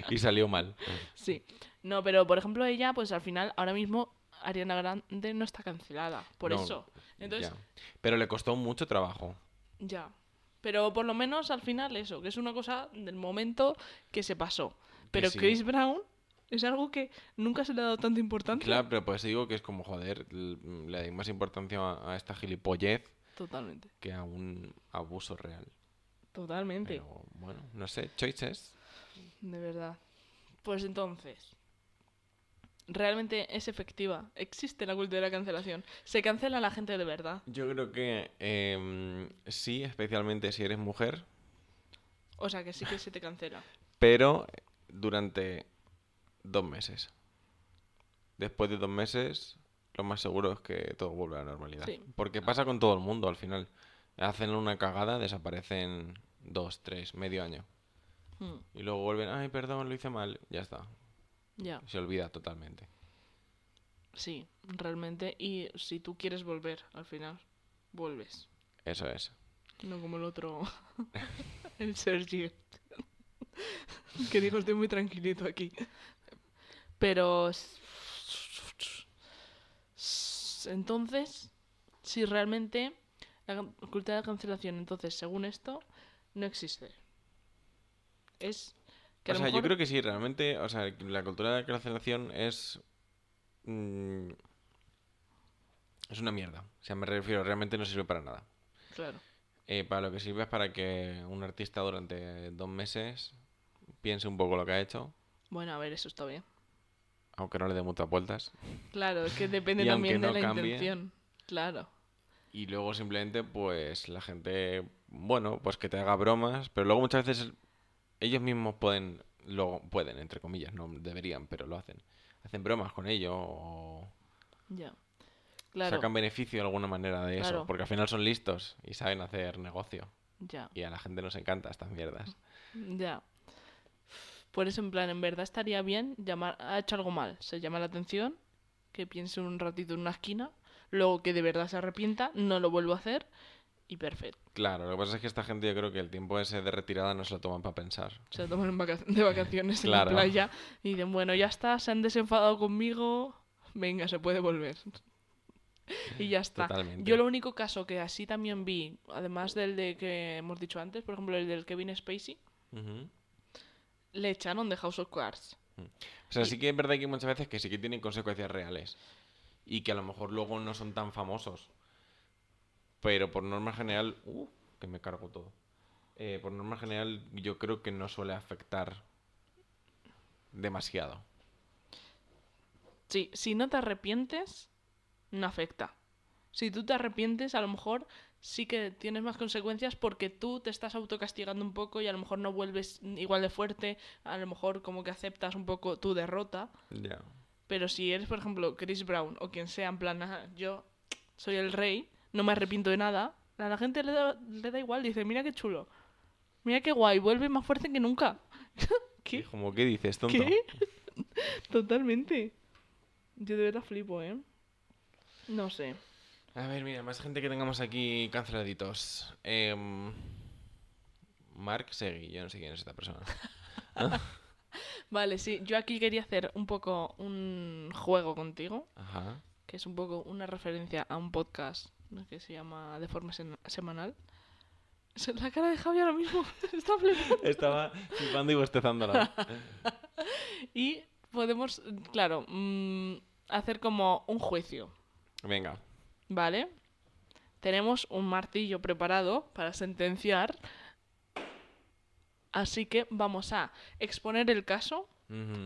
Y salió mal. Sí. No, pero por ejemplo ella, pues al final, ahora mismo, Ariana Grande no está cancelada. Por No, eso. Entonces, Ya. Pero le costó mucho trabajo. Ya. Pero por lo menos al final eso, que es una cosa del momento que se pasó. Pero sí. Chris Brown es algo que nunca se le ha dado tanta importancia. Claro, pero pues digo que es como, joder, l- le doy más importancia a, a esta gilipollez Totalmente. que a un abuso real. Totalmente. Pero bueno, no sé, choices. De verdad. Pues entonces, ¿realmente es efectiva? ¿Existe la cultura de la cancelación? ¿Se cancela a la gente de verdad? Yo creo que em, sí, especialmente si eres mujer, O sea, que sí que se te cancela. pero durante dos meses. Después de dos meses, lo más seguro es que todo vuelve a la normalidad. Sí. Porque pasa con todo el mundo al final. Hacen una cagada, desaparecen dos, tres, medio año. Hmm, Y luego vuelven, ay, perdón, lo hice mal. Ya está. Ya, Se olvida totalmente. sí, realmente. Y si tú quieres volver, al final, vuelves. Eso es. No como el otro, el Sergi. que digo, estoy muy tranquilito aquí. Pero... Entonces, si realmente la cultura de cancelación, entonces, según esto, no existe. Es que O a sea, yo creo que sí, realmente, o sea, la cultura de la cancelación es... mm, es una mierda. O sea, me refiero, realmente no sirve para nada. Claro, Eh, para lo que sirve es para que un artista durante dos meses piense un poco lo que ha hecho, bueno, a ver, eso está bien. Aunque no le dé muchas vueltas. Claro, es que depende Y también de no la cambie, intención. Claro, Y luego simplemente, pues, la gente, bueno, pues que te haga bromas, pero luego muchas veces ellos mismos pueden, luego pueden, entre comillas, no deberían, pero lo hacen. Hacen bromas con ello o... ya. Claro. sacan beneficio de alguna manera de eso. Porque al final son listos y saben hacer negocio. Ya, Y a la gente nos encanta estas mierdas. ya. Por eso, en plan, en verdad estaría bien llamar. Ha hecho algo mal, se llama la atención, que piense un ratito en una esquina, luego que de verdad se arrepienta, no lo vuelvo a hacer y perfecto. Claro, lo que pasa es que esta gente yo creo que el tiempo ese de retirada no se lo toman para pensar. Se lo toman vaca- de vacaciones en Claro. la playa y dicen, bueno, ya está, se han desenfadado conmigo, venga, se puede volver. y ya está. Totalmente. Yo lo único caso que así también vi, además del de que hemos dicho antes, por ejemplo, el del Kevin Spacey, Ujú. Le echaron de House of Cards. O sea, sí que es verdad que muchas veces que sí que tienen consecuencias reales. Y que a lo mejor luego no son tan famosos. Pero por norma general... Uh, que me cargo todo. Eh, por norma general yo creo que no suele afectar demasiado. Sí, si no te arrepientes, no afecta. Si tú te arrepientes, a lo mejor sí que tienes más consecuencias porque tú te estás autocastigando un poco y a lo mejor no vuelves igual de fuerte, a lo mejor como que aceptas un poco tu derrota. Ya. Pero si eres, por ejemplo, Chris Brown o quien sea, en plan, "Ah, yo soy el rey, no me arrepiento de nada, a la gente le da, le da igual, dice, mira qué chulo, mira qué guay, vuelve más fuerte que nunca. ¿Qué? Como, ¿qué dices, tonto? ¿Qué? Totalmente. Yo de verdad flipo, ¿eh? No sé. A ver, mira, más gente que tengamos aquí canceladitos. Em, Mark Segui, yo no sé quién es esta persona. Vale, sí, yo aquí quería hacer un poco un juego contigo, Ajá. que es un poco una referencia a un podcast que se llama De forma semanal. Se- La cara de Javi ahora mismo está flipando. Estaba flipando y bostezándola. Y podemos, claro, mm, hacer como un juicio, Venga. ¿Vale? Tenemos un martillo preparado para sentenciar. Así que vamos a exponer el caso,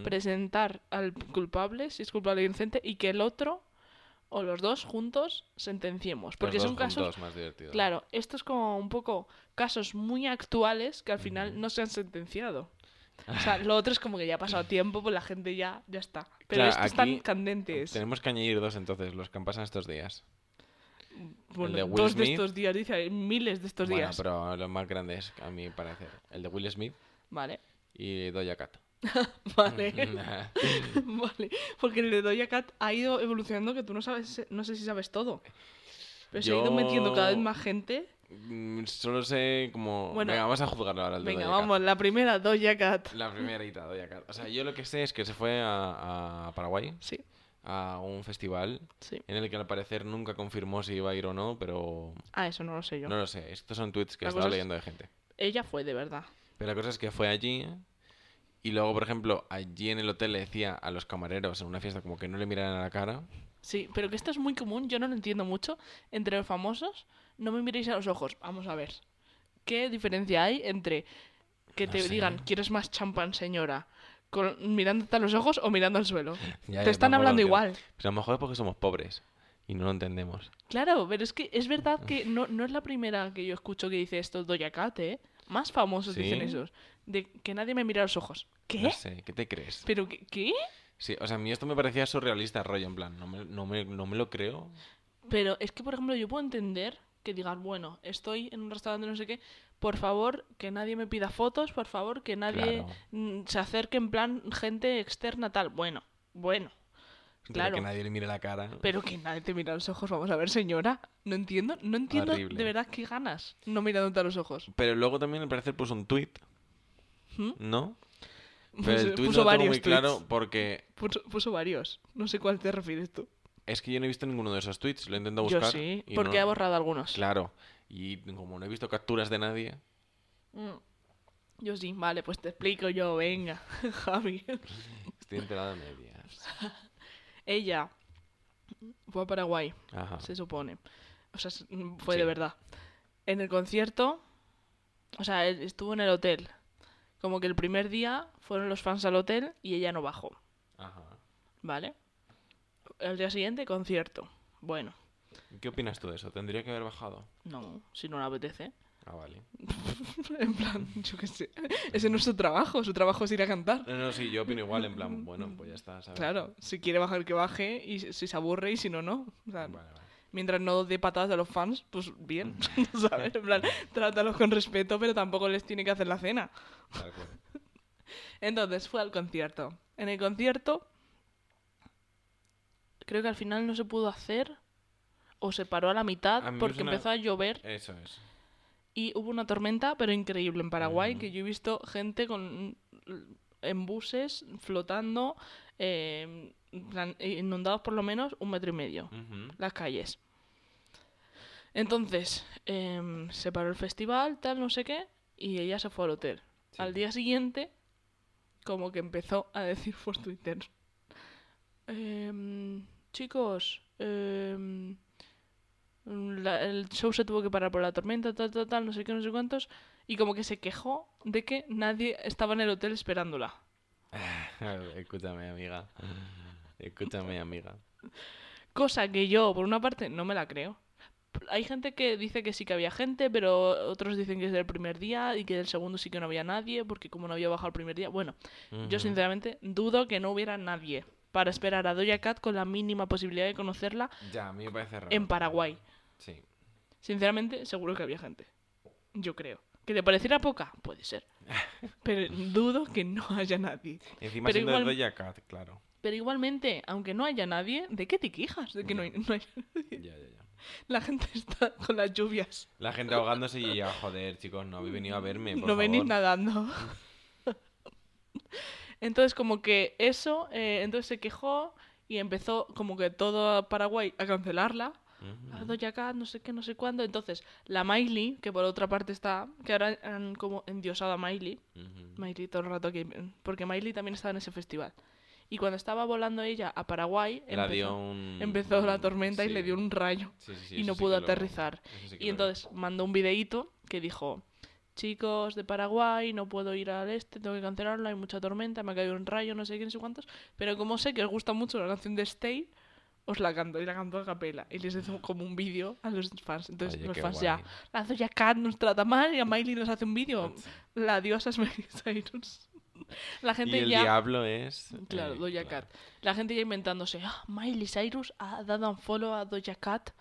presentar al culpable, si es culpable o inocente, y que el otro o los dos juntos sentenciemos. Porque Los son dos casos, más divertido. claro, esto es como un poco casos muy actuales que al final no se han sentenciado. O sea, lo otro es como que ya ha pasado tiempo, pues la gente ya, ya está. Pero Claro, estos están candentes. Tenemos que añadir dos entonces, los que han pasado estos días. Bueno, de Will dos de estos días, dice, hay miles de estos bueno, días. pero los más grandes, a mi parecer. El de Will Smith Vale, y Doja Cat. vale. vale. Porque el de Doja Cat ha ido evolucionando que tú no sabes, no sé si sabes todo. Pero se ha ido metiendo cada vez más gente. Mm, Solo sé como... Bueno, Venga, vamos a juzgarlo ahora. el de Venga, Doja Cat. vamos, la primera, Doja Cat. La primerita, Doja Cat. O sea, yo lo que sé es que se fue a, a Paraguay Sí, a un festival sí. en el que al parecer nunca confirmó si iba a ir o no, pero Ah, eso no lo sé yo. no lo sé. Estos son tweets que La estaba es- leyendo de gente. Ella fue, de verdad. Pero la cosa es que fue allí y luego, por ejemplo, allí en el hotel le decía a los camareros en una fiesta como que no le miraran a la cara. Sí, pero que esto es muy común, yo no lo entiendo mucho. Entre los famosos, no me miréis a los ojos. Vamos a ver. ¿Qué diferencia hay entre que No te sé. digan, ¿quieres más champán, señora? Con, mirándote a los ojos o mirando al suelo. Ya, te ya, están hablando igual. entiendo. Pues a lo mejor es porque somos pobres y no lo entendemos. Claro, pero es que es verdad que no, no es la primera que yo escucho que dice esto Doja Cat, ¿eh? Más famosos ¿Sí? dicen esos. De que nadie me mira a los ojos. ¿Qué? No sé, ¿qué te crees? ¿Pero qué? qué? Sí, o sea, a mí esto me parecía surrealista, rollo, en plan, no me, no me, no me lo creo. Pero es que, por ejemplo, yo puedo entender que digan, bueno, estoy en un restaurante no sé qué, por favor, que nadie me pida fotos, por favor, que nadie Claro. se acerque en plan gente externa tal. Bueno, bueno, Pero Claro. Que nadie le mire la cara. pero que nadie te mira a los ojos. Vamos a ver, señora. No entiendo, no entiendo Horrible. de verdad qué ganas no mirándote a los ojos. Pero luego también al parecer puso un tweet, ¿Mm? ¿no? Pero Puso- el tweet puso no varios muy claro porque Puso, puso varios. No sé cuál te refieres tú. es que yo no he visto ninguno de esos tweets, lo he intentado Yo buscar. sí, y porque no- ha borrado algunos. Claro, y como no he visto capturas de nadie, Mm. Yo sí, vale, pues te explico yo, venga, Javi. estoy enterado de medias. Ella fue a Paraguay, Ajá. se supone. O sea, mm, fue de verdad. En el concierto, o sea, él estuvo en el hotel. Como que el primer día fueron los fans al hotel y ella no bajó, Ajá. ¿vale? El día siguiente, concierto. Bueno, ¿Qué opinas tú de eso? ¿Tendría que haber bajado? no, si no le apetece. Ah, vale. en plan, yo qué sé. Ese no es su trabajo, su trabajo es ir a cantar. No, no, sí, yo opino igual, en plan, bueno, pues ya está, ¿sabes? Claro, si quiere bajar que baje y si se aburre y si no, no. O sea, Vale, vale. mientras no dé patadas a los fans, pues bien, ¿sabes? En plan, trátalos con respeto, pero tampoco les tiene que hacer la cena. Tal cual. Entonces fue al concierto. En el concierto, creo que al final no se pudo hacer o se paró a la mitad A porque empezó a llover Eso es. y hubo una tormenta, pero increíble en Paraguay, Ujú. que yo he visto gente con en buses flotando, eh, plan, inundados por lo menos un metro y medio las calles. Entonces, em, se paró el festival, tal, no sé qué, y ella se fue al hotel. Sí. Al día siguiente, como que empezó a decir por Twitter, em, chicos, em, la- el show se tuvo que parar por la tormenta, tal, tal, tal, no sé qué, no sé cuántos, y como que se quejó de que nadie estaba en el hotel esperándola. Escúchame, amiga. Escúchame, amiga. Cosa que yo, por una parte, no me la creo. Hay gente que dice que sí que había gente, pero otros dicen que es del primer día y que del segundo sí que no había nadie, porque como no había bajado el primer día. Bueno, yo sinceramente dudo que no hubiera nadie para esperar a Doja Cat con la mínima posibilidad de conocerla Ya, a mí me parece raro. en Paraguay. Sí. Sinceramente, seguro que había gente. Yo creo. ¿Que te pareciera poca? Puede ser. Pero dudo que no haya nadie. Encima Pero siendo igual- de Doja Cat, claro. Pero igualmente, aunque no haya nadie, ¿de qué te quejas? De que no hay, no hay- Ya, ya, ya. La gente está con las lluvias. La gente ahogándose y ya, joder, chicos, no habéis venido a verme, por no venís nadando. entonces, como que eso, eh, entonces se quejó y empezó como que todo Paraguay a cancelarla. Ujú. A Doja Cat, no sé qué, no sé cuándo. Entonces, la Miley, que por otra parte está, que ahora han como endiosado a Miley, Ujú. Miley todo el rato aquí, porque Miley también estaba en ese festival. Y cuando estaba volando ella a Paraguay, La empezó, un... empezó la tormenta y le dio un rayo Sí, sí, sí, y no pudo lo- aterrizar. Y lo entonces mandó un videíto que dijo, chicos de Paraguay, no puedo ir al este, tengo que cancelarlo, hay mucha tormenta, me ha caído un rayo, no sé qué, no sé cuántos. Pero como sé que os gusta mucho la canción de Stay, os la canto y la canto a capela. Y les hizo como un vídeo a los fans. Entonces Oye, los fans guay. ya, la Zoya Cat nos trata mal y a Miley nos hace un vídeo. La diosa es Miley Cyrus. La Y gente el ya... diablo es... Claro, eh, Doja claro. Cat. La gente ya inventándose, ah, Miley Cyrus ha dado un follow a Doja Cat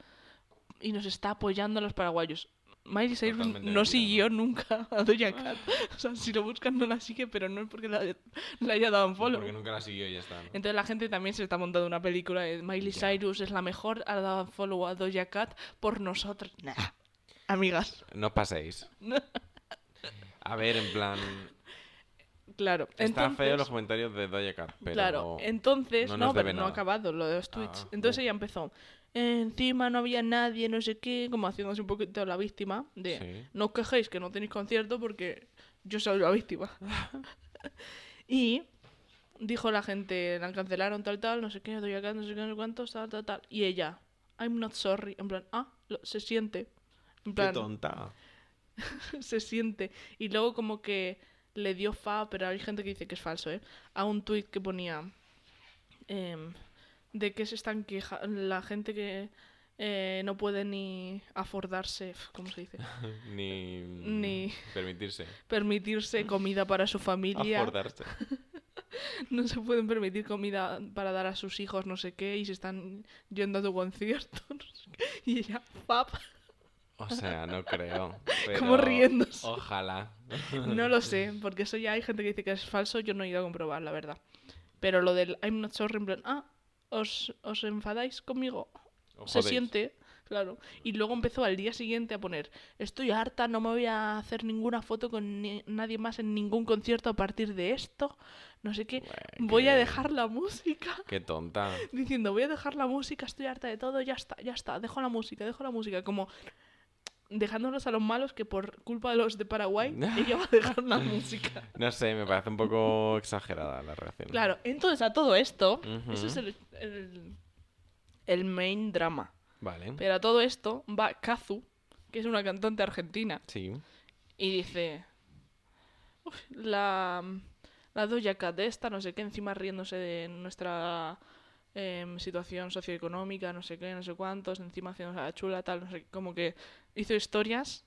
y nos está apoyando a los paraguayos. Miley Cyrus Totalmente no siguió nunca a Doja Cat. O sea, si lo buscan no la sigue, pero no es porque la, le haya dado un follow. Porque nunca la siguió y ya está, ¿no? Entonces la gente también se está montando una película de Miley Ya. Cyrus es la mejor, ha dado un follow a Doja Cat por nosotros. Nah, amigas. No os paséis. A ver, en plan... Claro. Está entonces, feo los comentarios de Doja Cat, pero... Claro, entonces, no no, pero ha acabado lo de los tweets. Ah, entonces ella empezó. Encima no había nadie, no sé qué, como haciéndose un poquito la víctima de Sí. no os quejéis que no tenéis concierto porque yo soy la víctima. y dijo la gente, la cancelaron tal tal, no sé qué, doy acá, no sé qué, no sé cuántos, tal tal tal. Y ella, I'm not sorry, en plan, ah, lo- se siente. En Qué tonta. se siente. Y luego como que le dio fa, pero hay gente que dice que es falso, ¿eh? A un tuit que ponía em, de que se están quejando la gente que eh, no puede ni afordarse, ¿cómo se dice? Ni... Ni- Permitirse. Permitirse comida para su familia. Acordarse. No se pueden permitir comida para dar a sus hijos, no sé qué, y se están yendo a tu concierto. no sé qué. Y ella, pap, O sea, no creo. como pero riéndose. Ojalá. No lo sé, porque eso ya hay gente que dice que es falso, yo no he ido a comprobar, la verdad. Pero lo del I'm not sorry, en plan, ah, ¿os, os enfadáis conmigo? Se siente, claro. Y luego empezó al día siguiente a poner, estoy harta, no me voy a hacer ninguna foto con ni- nadie más en ningún concierto a partir de esto, no sé qué. Voy a dejar la música. Qué tonta. Diciendo, voy a dejar la música, estoy harta de todo, ya está, ya está, dejo la música, dejo la música. Como dejándolos a los malos que por culpa de los de Paraguay, ella va a dejar la música. No sé, me parece un poco exagerada la reacción. Claro, entonces a todo esto, ese es el, el, el main drama. Vale. Pero a todo esto va Kazu, que es una cantante argentina, Sí. y dice: "Uf, la, la Doja Cat de esta, no sé qué, encima riéndose de nuestra em, situación socioeconómica, no sé qué, no sé cuántos, encima haciendo la chula, tal, no sé qué, como que hizo historias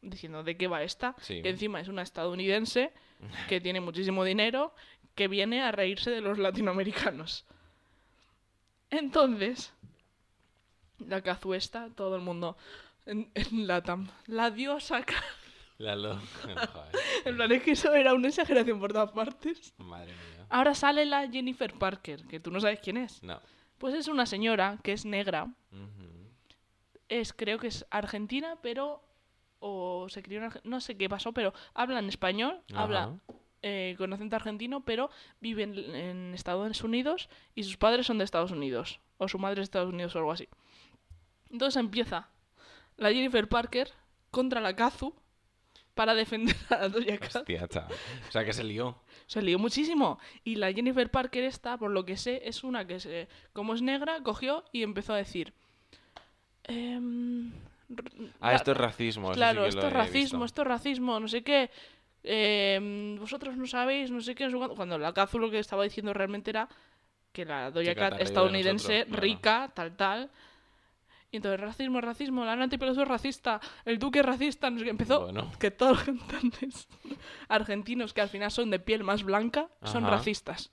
diciendo de qué va esta, Sí. que encima es una estadounidense que tiene muchísimo dinero, que viene a reírse de los latinoamericanos. Entonces, la Kazu esta, todo el mundo en, en Latam, la diosa. La lo... Joder, En plan, es que eso era una exageración por todas partes. madre mía. Ahora sale la Jennifer Parker, que tú no sabes quién es. No. Pues es una señora que es negra, Ujú. Es creo que es argentina, pero o se crió en Arge- no sé qué pasó, pero habla en español, habla Ajá. eh, con acento argentino, pero vive en, en Estados Unidos y sus padres son de Estados Unidos o su madre es de Estados Unidos o algo así. Entonces empieza la Jennifer Parker contra la Kazu para defender a la Doja Cat. Hostia. O sea, que se lió. Se lió muchísimo. Y la Jennifer Parker esta, por lo que sé, es una que, se, como es negra, cogió y empezó a decir... em, Ah, esto es racismo. sí Claro, esto es racismo, visto. esto es racismo, no sé qué. em, vosotros no sabéis, no sé qué. Cuando la Kazu lo que estaba diciendo realmente era que la Doja Cat estadounidense, rica, tal, tal. Y entonces, racismo, racismo, la Pelosi es racista, el Duque es racista, no sé qué. Empezó Bueno. que todos los cantantes argentinos que al final son de piel más blanca son Ajá. racistas.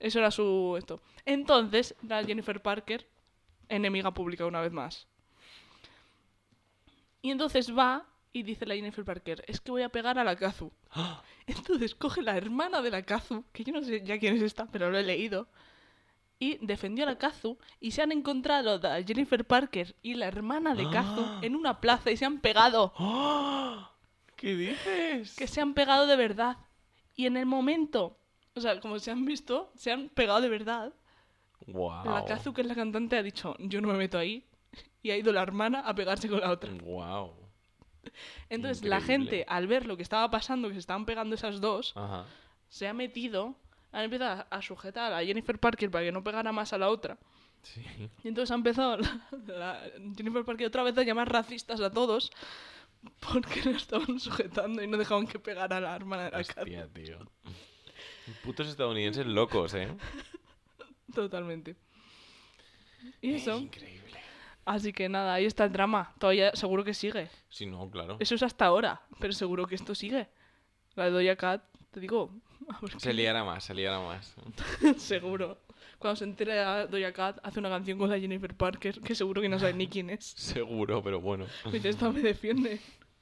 Eso era su esto. Entonces, la Jennifer Parker, enemiga pública una vez más. Y entonces va y dice la Jennifer Parker, es que voy a pegar a la Kazu. Entonces coge la hermana de la Kazu, que yo no sé ya quién es esta, pero lo he leído, y defendió a la Kazu y se han encontrado la Jennifer Parker y la hermana de Kazu en una plaza y se han pegado. ¡Ah! ¿Qué dices? que se han pegado de verdad. Y en el momento, o sea, como se han visto, se han pegado de verdad. Wow. La Kazu, que es la cantante, ha dicho, yo no me meto ahí. Y ha ido la hermana a pegarse con la otra. Wow. Entonces la gente, al ver lo que estaba pasando, que se estaban pegando esas dos, Ajá. se ha metido, han empezado a sujetar a Jennifer Parker para que no pegara más a la otra. Sí. Y entonces ha empezado la, la Jennifer Parker otra vez a llamar racistas a todos porque la estaban sujetando y no dejaban que pegara a la hermana de la. Hostia, tío. Putos estadounidenses locos, ¿eh? Totalmente. Y eso. Increíble. Así que nada, ahí está el drama. Todavía seguro que sigue. Sí, no, claro. Eso es hasta ahora, pero seguro que esto sigue. La de Doja Cat, te digo, a ver Se liará más, se liará más. seguro. Cuando se entere a Doja Cat, hace una canción con la Jennifer Parker, que seguro que no sabe ni quién es. Seguro, pero bueno. Me dice, esta me defiende.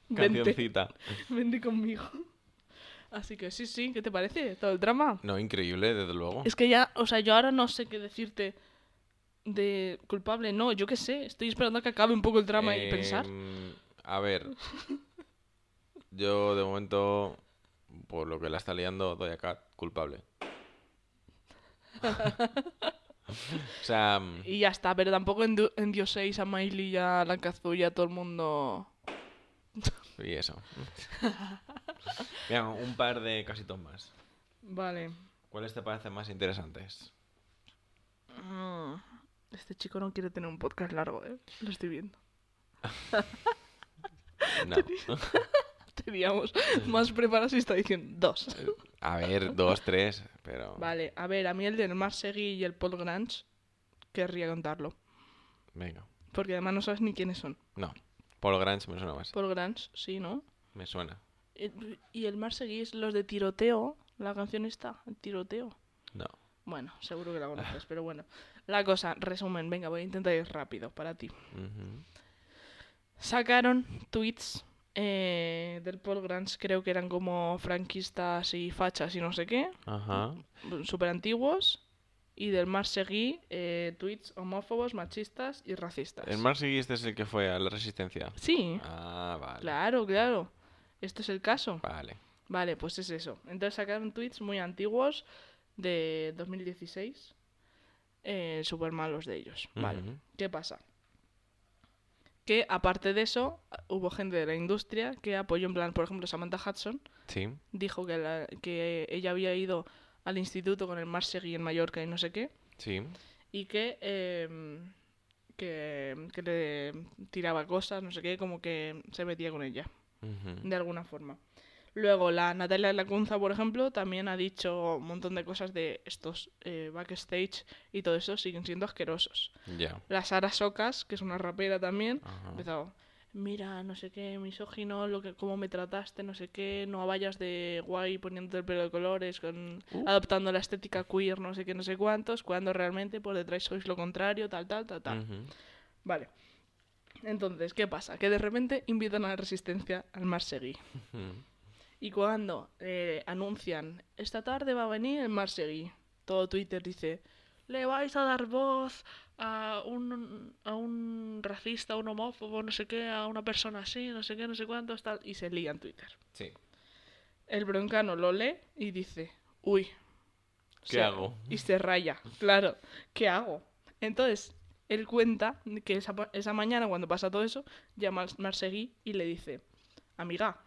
Vente, Cancioncita. vente conmigo. Así que sí, sí, ¿qué te parece? Todo el drama. No, increíble, desde luego. Es que ya, o sea, yo ahora no sé qué decirte de culpable. No, yo qué sé. Estoy esperando a que acabe un poco el drama y pensar. Em, A ver. Yo, de momento, por lo que la está liando, doy acá culpable. o sea, mm, Y ya está, pero tampoco en, endioséis a Miley y a la Kazu y a todo el mundo. Y eso. Mira, un par de casitos más. Vale. ¿Cuáles te parecen más interesantes? Mm, Este chico no quiere tener un podcast largo, ¿eh? Lo estoy viendo. No. Teníamos más preparados y está diciendo dos. A ver, dos, tres, pero... Vale, a ver, a mí el del Marsegui y el Paul Grange querría contarlo. Venga. Porque además no sabes ni quiénes son. No. Paul Grange me suena más. Paul Grange, sí, ¿no? Me suena. Y el Marsegui es los de tiroteo. La canción está, el tiroteo. No. Bueno, seguro que la conoces, pero bueno. La cosa, resumen, venga, voy a intentar ir rápido para ti. Sacaron tweets eh, del Paul Grange, creo que eran como franquistas y fachas y no sé qué, Ajá. súper antiguos. Y del Marsegui, eh, tweets homófobos, machistas y racistas. El Marcy este es el que fue a la resistencia. Sí, Ah, vale. claro, claro. Este es el caso. Vale. Vale, pues es eso. Entonces sacaron tweets muy antiguos de 2016. Eh, súper malos de ellos. Vale. ¿Qué pasa? Que aparte de eso, hubo gente de la industria que apoyó en plan, por ejemplo, Samantha Hudson Sí. dijo que, la- que ella había ido al instituto con el Marsegui en Mallorca y no sé qué, Sí. y que, em, que, que le tiraba cosas, no sé qué, como que se metía con ella, Ujú. de alguna forma. Luego, la Natalia Lacunza, por ejemplo, también ha dicho un montón de cosas de estos eh, backstage y todo eso siguen siendo asquerosos. Ya. La Sara Socas, que es una rapera también, Ajá. empezó. Mira, no sé qué, misógino, lo que, cómo me trataste, no sé qué, no vayas de guay poniéndote el pelo de colores, con, Uh. adoptando la estética queer, no sé qué, no sé cuántos, cuando realmente por detrás sois lo contrario, tal, tal, tal, tal. Vale. Entonces, ¿qué pasa? Que de repente invitan a la resistencia al Marsegui. Ujú. Y cuando eh, anuncian, esta tarde va a venir el Marsegui, todo Twitter dice, le vais a dar voz a un, a un racista, a un homófobo, no sé qué, a una persona así, no sé qué, no sé cuántos, tal, y se lía en Twitter. Sí. El broncano lo lee y dice, uy. ¿Qué hago? Y se raya, claro, ¿qué hago? Entonces, él cuenta que esa, esa mañana, cuando pasa todo eso, llama al Marsegui y le dice, amiga,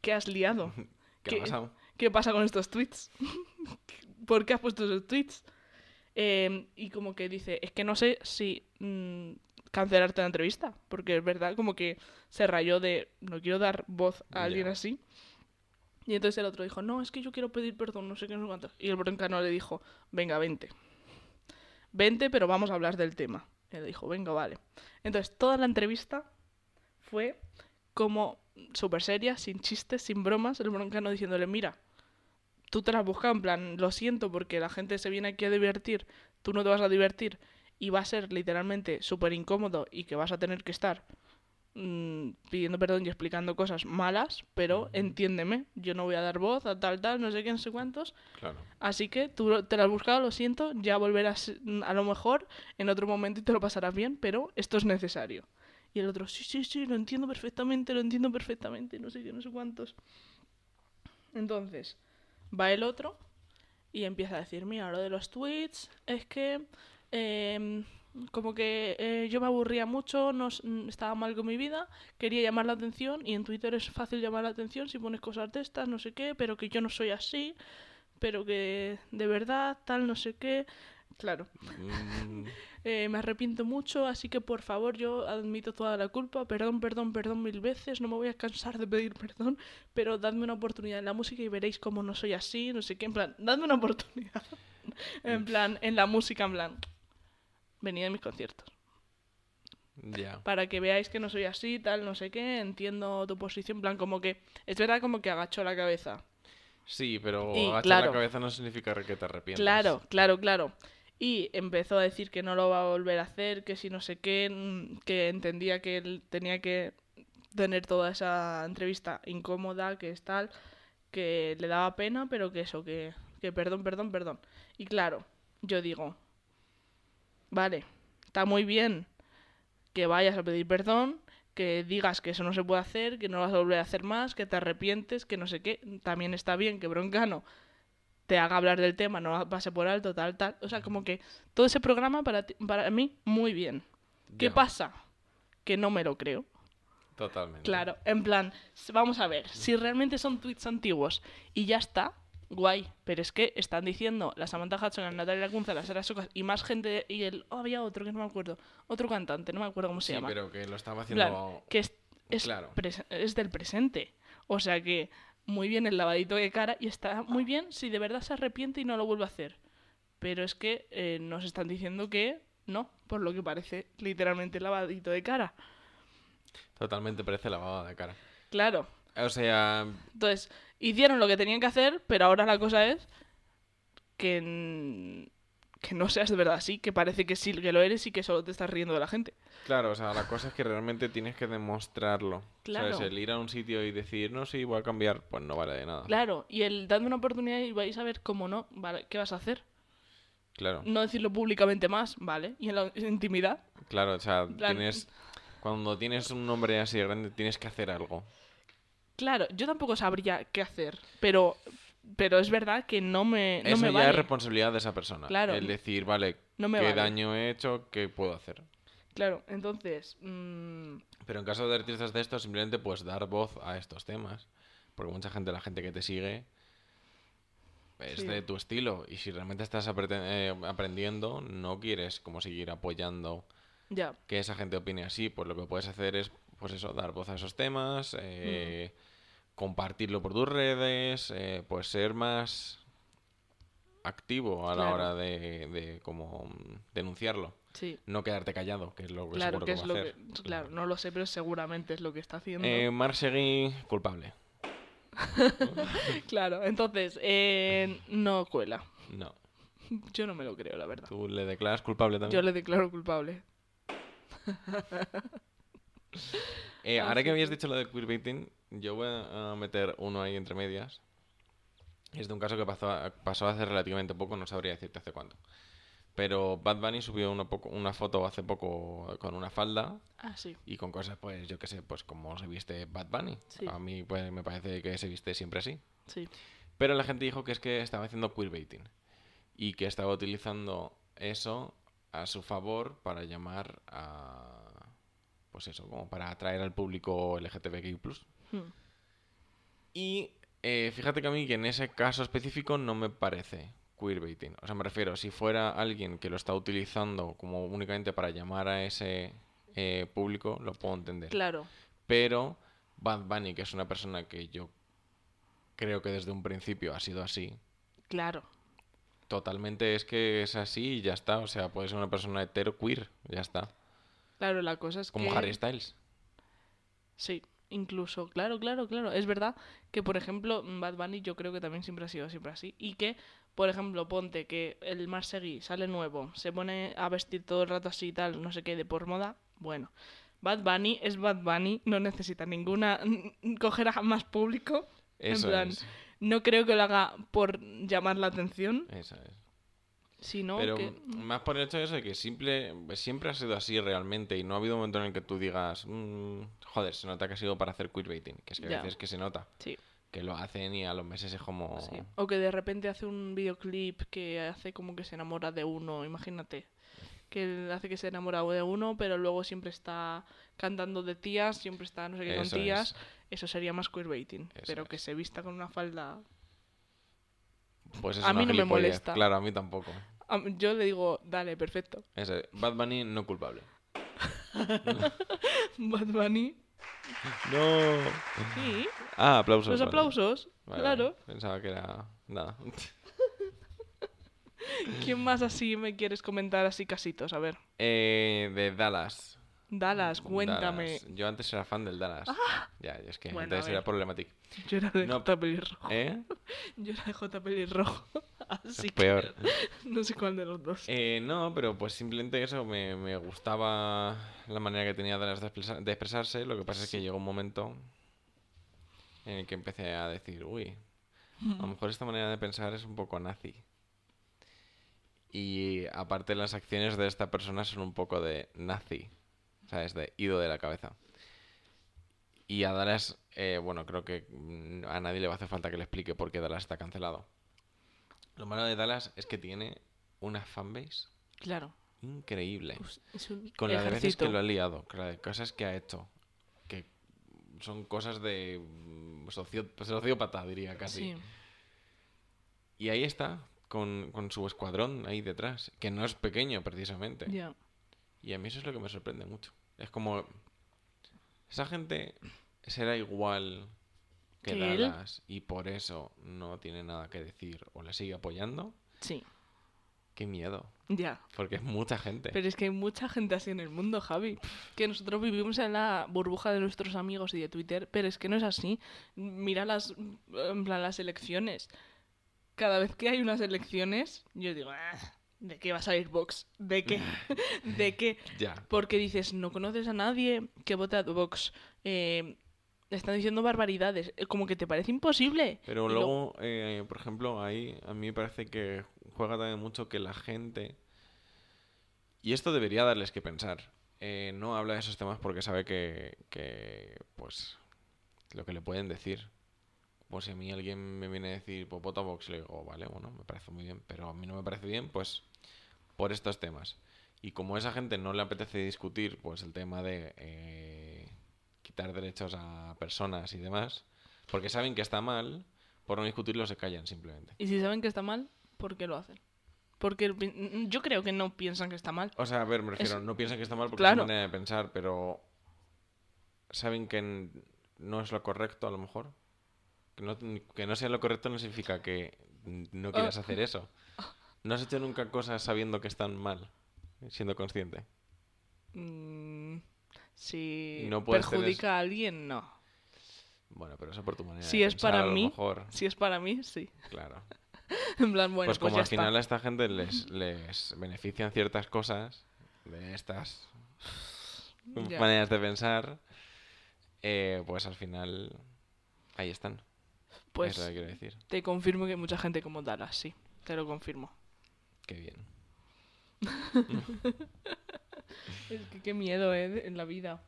¿qué has liado? ¿Qué, ha ¿Qué? pasado? ¿Qué pasa con estos tweets? ¿Por qué has puesto esos tweets? Eh, y como que dice, es que no sé si mm, cancelarte la entrevista, porque es verdad, como que se rayó de, no quiero dar voz a alguien así. Y entonces el otro dijo, no, es que yo quiero pedir perdón, no sé qué, no sé cuánto. Y el broncano le dijo, venga, vente. Vente, pero vamos a hablar del tema. Y él dijo, venga, vale. Entonces toda la entrevista fue como súper seria, sin chistes, sin bromas, el broncano diciéndole, mira, tú te las buscas, en plan, lo siento porque la gente se viene aquí a divertir, tú no te vas a divertir y va a ser literalmente súper incómodo y que vas a tener que estar mm, pidiendo perdón y explicando cosas malas, pero entiéndeme, yo no voy a dar voz a tal, tal, no sé qué, no sé cuántos, Claro. así que tú te las has buscado, lo siento, ya volverás mm, a lo mejor en otro momento y te lo pasarás bien, pero esto es necesario. Y el otro, sí, sí, sí, lo entiendo perfectamente, lo entiendo perfectamente, no sé qué, no sé cuántos. Entonces, va el otro y empieza a decir, mira, lo de los tweets es que em, como que eh, yo me aburría mucho, no, mm, estaba mal con mi vida, quería llamar la atención y en Twitter es fácil llamar la atención si pones cosas de estas, no sé qué, pero que yo no soy así, pero que de verdad, tal, no sé qué. Claro, Mm, eh, me arrepiento mucho, así que por favor yo admito toda la culpa, perdón, perdón, perdón mil veces, no me voy a cansar de pedir perdón, pero dadme una oportunidad en la música y veréis cómo no soy así, no sé qué, en plan, dadme una oportunidad. en plan, en la música, en plan, venid a mis conciertos, ya. para que veáis que no soy así, tal, no sé qué, entiendo tu posición, en plan, como que, es verdad como que agachó la cabeza. Sí, pero Y, agachar claro. la cabeza no significa que te arrepientas. Claro, claro, claro. Y empezó a decir que no lo va a volver a hacer, que si no sé qué, mm, que entendía que él tenía que tener toda esa entrevista incómoda, que es tal, que le daba pena, pero que eso, que, que perdón, perdón, perdón. Y claro, yo digo, vale, está muy bien que vayas a pedir perdón, que digas que eso no se puede hacer, que no lo vas a volver a hacer más, que te arrepientes, que no sé qué. También está bien que Broncano te haga hablar del tema, no pase por alto, tal, tal. O sea, como que todo ese programa para, ti- para mí, muy bien. ¿qué pasa? Que no me lo creo. Totalmente. Claro, en plan, vamos a ver, si realmente son tweets antiguos y ya está, guay, pero es que están diciendo la Samantha Hudson, la Natalia Lacunza, la Sara Socas y más gente, y el, oh, había otro que no me acuerdo, otro cantante, no me acuerdo cómo se Sí, llama, pero que lo estaba En plan, haciendo... que es, es, Claro. es del presente. O sea que muy bien el lavadito de cara y está muy bien si de verdad se arrepiente y no lo vuelve a hacer. Pero es que eh, nos están diciendo que no, por lo que parece literalmente lavadito de cara. Totalmente parece lavada de cara. Claro. O sea, Entonces, hicieron lo que tenían que hacer, pero ahora la cosa es que, que no seas de verdad así, que parece que sí que lo eres y que solo te estás riendo de la gente. claro, o sea, la cosa es que realmente tienes que demostrarlo. Claro. ¿Sabes? El ir a un sitio y decir, no, sí, voy a cambiar, pues no vale de nada. Claro, y el dadme una oportunidad y vais a ver cómo no, vale, ¿qué vas a hacer? Claro, No decirlo públicamente más, ¿vale? Y en la intimidad, claro, o sea, tienes... Cuando tienes un nombre así de grande, tienes que hacer algo. claro, yo tampoco sabría qué hacer, pero, pero es verdad que no me, no Eso me ya vale. es responsabilidad de esa persona. Claro. El decir, vale, No me qué vale. daño he hecho, qué puedo hacer. Claro, entonces, mm, Pero en caso de artistas de estos, simplemente pues dar voz a estos temas. Porque mucha gente, la gente que te sigue, es Sí. de tu estilo. Y si realmente estás eh, aprendiendo, no quieres como seguir apoyando ya, que esa gente opine así. Pues lo que puedes hacer es, pues eso, dar voz a esos temas, eh, compartirlo por tus redes, eh, pues ser más... activo a la hora de, de como denunciarlo. Sí. No quedarte callado, que es lo que Claro, seguro que que, es va lo a que. Claro, no lo sé, pero seguramente es lo que está haciendo. Eh, Marc Seguí, culpable. Claro, entonces, eh, no cuela. No. Yo no me lo creo, la verdad. ¿Tú le declaras culpable también? Yo le declaro culpable. Eh, ahora Así que habías que- dicho lo de queerbaiting, yo voy a a meter uno ahí entre medias. Es de un caso que pasó, pasó hace relativamente poco, no sabría decirte hace cuánto. Pero Bad Bunny subió una, poco, una foto hace poco con una falda Ah, sí. y con cosas, pues yo qué sé, pues como se viste Bad Bunny. Sí. A mí pues me parece que se viste siempre así. Sí. Pero la gente dijo que es que estaba haciendo queerbaiting y que estaba utilizando eso a su favor para llamar a... Pues eso, como para atraer al público LGTBQ+. Hmm. Y eh, fíjate que a mí que en ese caso específico no me parece queerbaiting. O sea, me refiero, si fuera alguien que lo está utilizando como únicamente para llamar a ese eh, público, lo puedo entender. Claro. Pero Bad Bunny, que es una persona que yo creo que desde un principio ha sido así, Claro. totalmente es que es así y ya está. O sea, puede ser una persona hetero queer, ya está. Claro, la cosa es Como que... Harry Styles. Sí, incluso, claro, claro, claro. Es verdad que, por ejemplo, Bad Bunny yo creo que también siempre ha sido siempre así. Y que, por ejemplo, ponte que el Marsegui sale nuevo, se pone a vestir todo el rato así y tal, no sé qué, de por moda. Bueno, Bad Bunny es Bad Bunny, no necesita ninguna. coger a más público. Eso plan, es. No creo que lo haga por llamar la atención, Eso es. Sino Pero que. más por el hecho de que simple, siempre ha sido así realmente y no ha habido un momento en el que tú digas, "Mm, joder, se nota que ha sido para hacer queerbaiting, que es que a veces que se nota, Sí. que lo hacen y a los meses es como... Sí. O que de repente hace un videoclip que hace como que se enamora de uno, imagínate. Que hace que se enamora de uno, pero luego siempre está cantando de tías, siempre está no sé qué con tías. es. Eso sería más queerbaiting. Eso pero que se vista con una falda. Pues es A una mí no me molesta. Claro, a mí tampoco. A Yo le digo, dale, perfecto. Ese, Bad Bunny no culpable. Bad Bunny. No. Sí, Ah, aplausos. los vale. aplausos. Vale, claro. Pensaba que era nada. ¿Quién más así me quieres comentar así casitos? A ver. Eh, de Dallas. Dallas, cuéntame. Dallas. Yo antes era fan del Dallas. Ya, es que Bueno, antes era problemático. Yo era de No. J pelirrojo. ¿Eh? Yo era de J pelirrojo. Así Es que peor. no sé cuál de los dos. Eh, no, pero pues simplemente eso, me, me gustaba la manera que tenía Dallas de, expresa- de expresarse. Lo que pasa es que llegó un momento en el que empecé a decir, uy, a lo mejor esta manera de pensar es un poco nazi. Y aparte las acciones de esta persona son un poco de nazi, ¿sabes? De ido de la cabeza. Y a Dallas, eh, bueno, creo que mm, a nadie le va a hacer falta que le explique por qué Dallas está cancelado. Lo malo de Dallas es que tiene una fanbase Claro. increíble. Pues es Con la de veces que lo ha liado, con la de cosas que ha hecho, que son cosas de mm, socio- sociópata, diría casi. Sí. Y ahí está, con, con su escuadrón ahí detrás, que no es pequeño precisamente. Ya. Y a mí eso es lo que me sorprende mucho. Es como, esa gente será igual que. Dallas y por eso no tiene nada que decir o le sigue apoyando. Sí. Qué miedo, Ya. porque es mucha gente. Pero es que hay mucha gente así en el mundo, Javi. Que nosotros vivimos en la burbuja de nuestros amigos y de Twitter, pero es que no es así. Mira las, en plan, las elecciones. Cada vez que hay unas elecciones, yo digo, "Ah, ¿de qué va a salir Vox? ¿De qué? ¿De qué? Ya. Porque dices, no conoces a nadie que vote a Vox. Eh, están diciendo barbaridades. Eh, Como que te parece imposible. Pero Y luego, eh, por ejemplo, ahí a mí me parece que juega también mucho que la gente, y esto debería darles que pensar, eh, no habla de esos temas porque sabe que, que, pues, lo que le pueden decir. Pues si a mí alguien me viene a decir, pues vota Vox, le digo, vale, bueno, me parece muy bien, pero a mí no me parece bien, pues, por estos temas. Y como a esa gente no le apetece discutir, pues, el tema de eh, quitar derechos a personas y demás, porque saben que está mal, por no discutirlo se callan simplemente. Y si saben que está mal, ¿por qué lo hacen? Porque yo creo que no piensan que está mal. O sea, a ver, me refiero, Es- no piensan que está mal porque Claro. es manera de pensar, pero saben que no es lo correcto a lo mejor. Que no, que no sea lo correcto no significa que no quieras hacer eso. ¿No has hecho nunca cosas sabiendo que están mal? Siendo consciente. Mm, si No tener- perjudica a alguien, no. Bueno, pero eso por tu manera Si de es pensar, para mí, mejor. Si es para mí, sí. Claro. En plan, bueno, pues pues, como al final está. a esta gente les, les benefician ciertas cosas de estas Ya. maneras de pensar, eh, pues al final ahí están. Pues Eso quiero decir. te confirmo que hay mucha gente como Dara, sí. Te lo confirmo. Qué bien. Es que qué miedo, ¿eh? En la vida.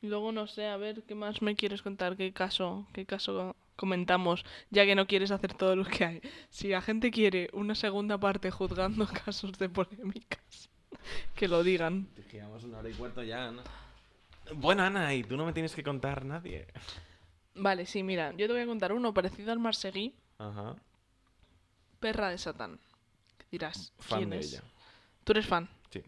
Y luego no sé, a ver, ¿qué más me quieres contar? ¿Qué caso, qué caso comentamos? Ya que no quieres hacer todo lo que hay. Si la gente quiere una segunda parte juzgando casos de polémicas, que lo digan. Llevamos una hora y cuarto ya, Ana. Bueno, Ana, y tú no me tienes que contar nadie. Vale, sí, mira, yo te voy a contar uno parecido al Marseguí, Ajá. Perra de Satán. Dirás, Fan ¿quién de es? ella. ¿Tú eres fan? Sí.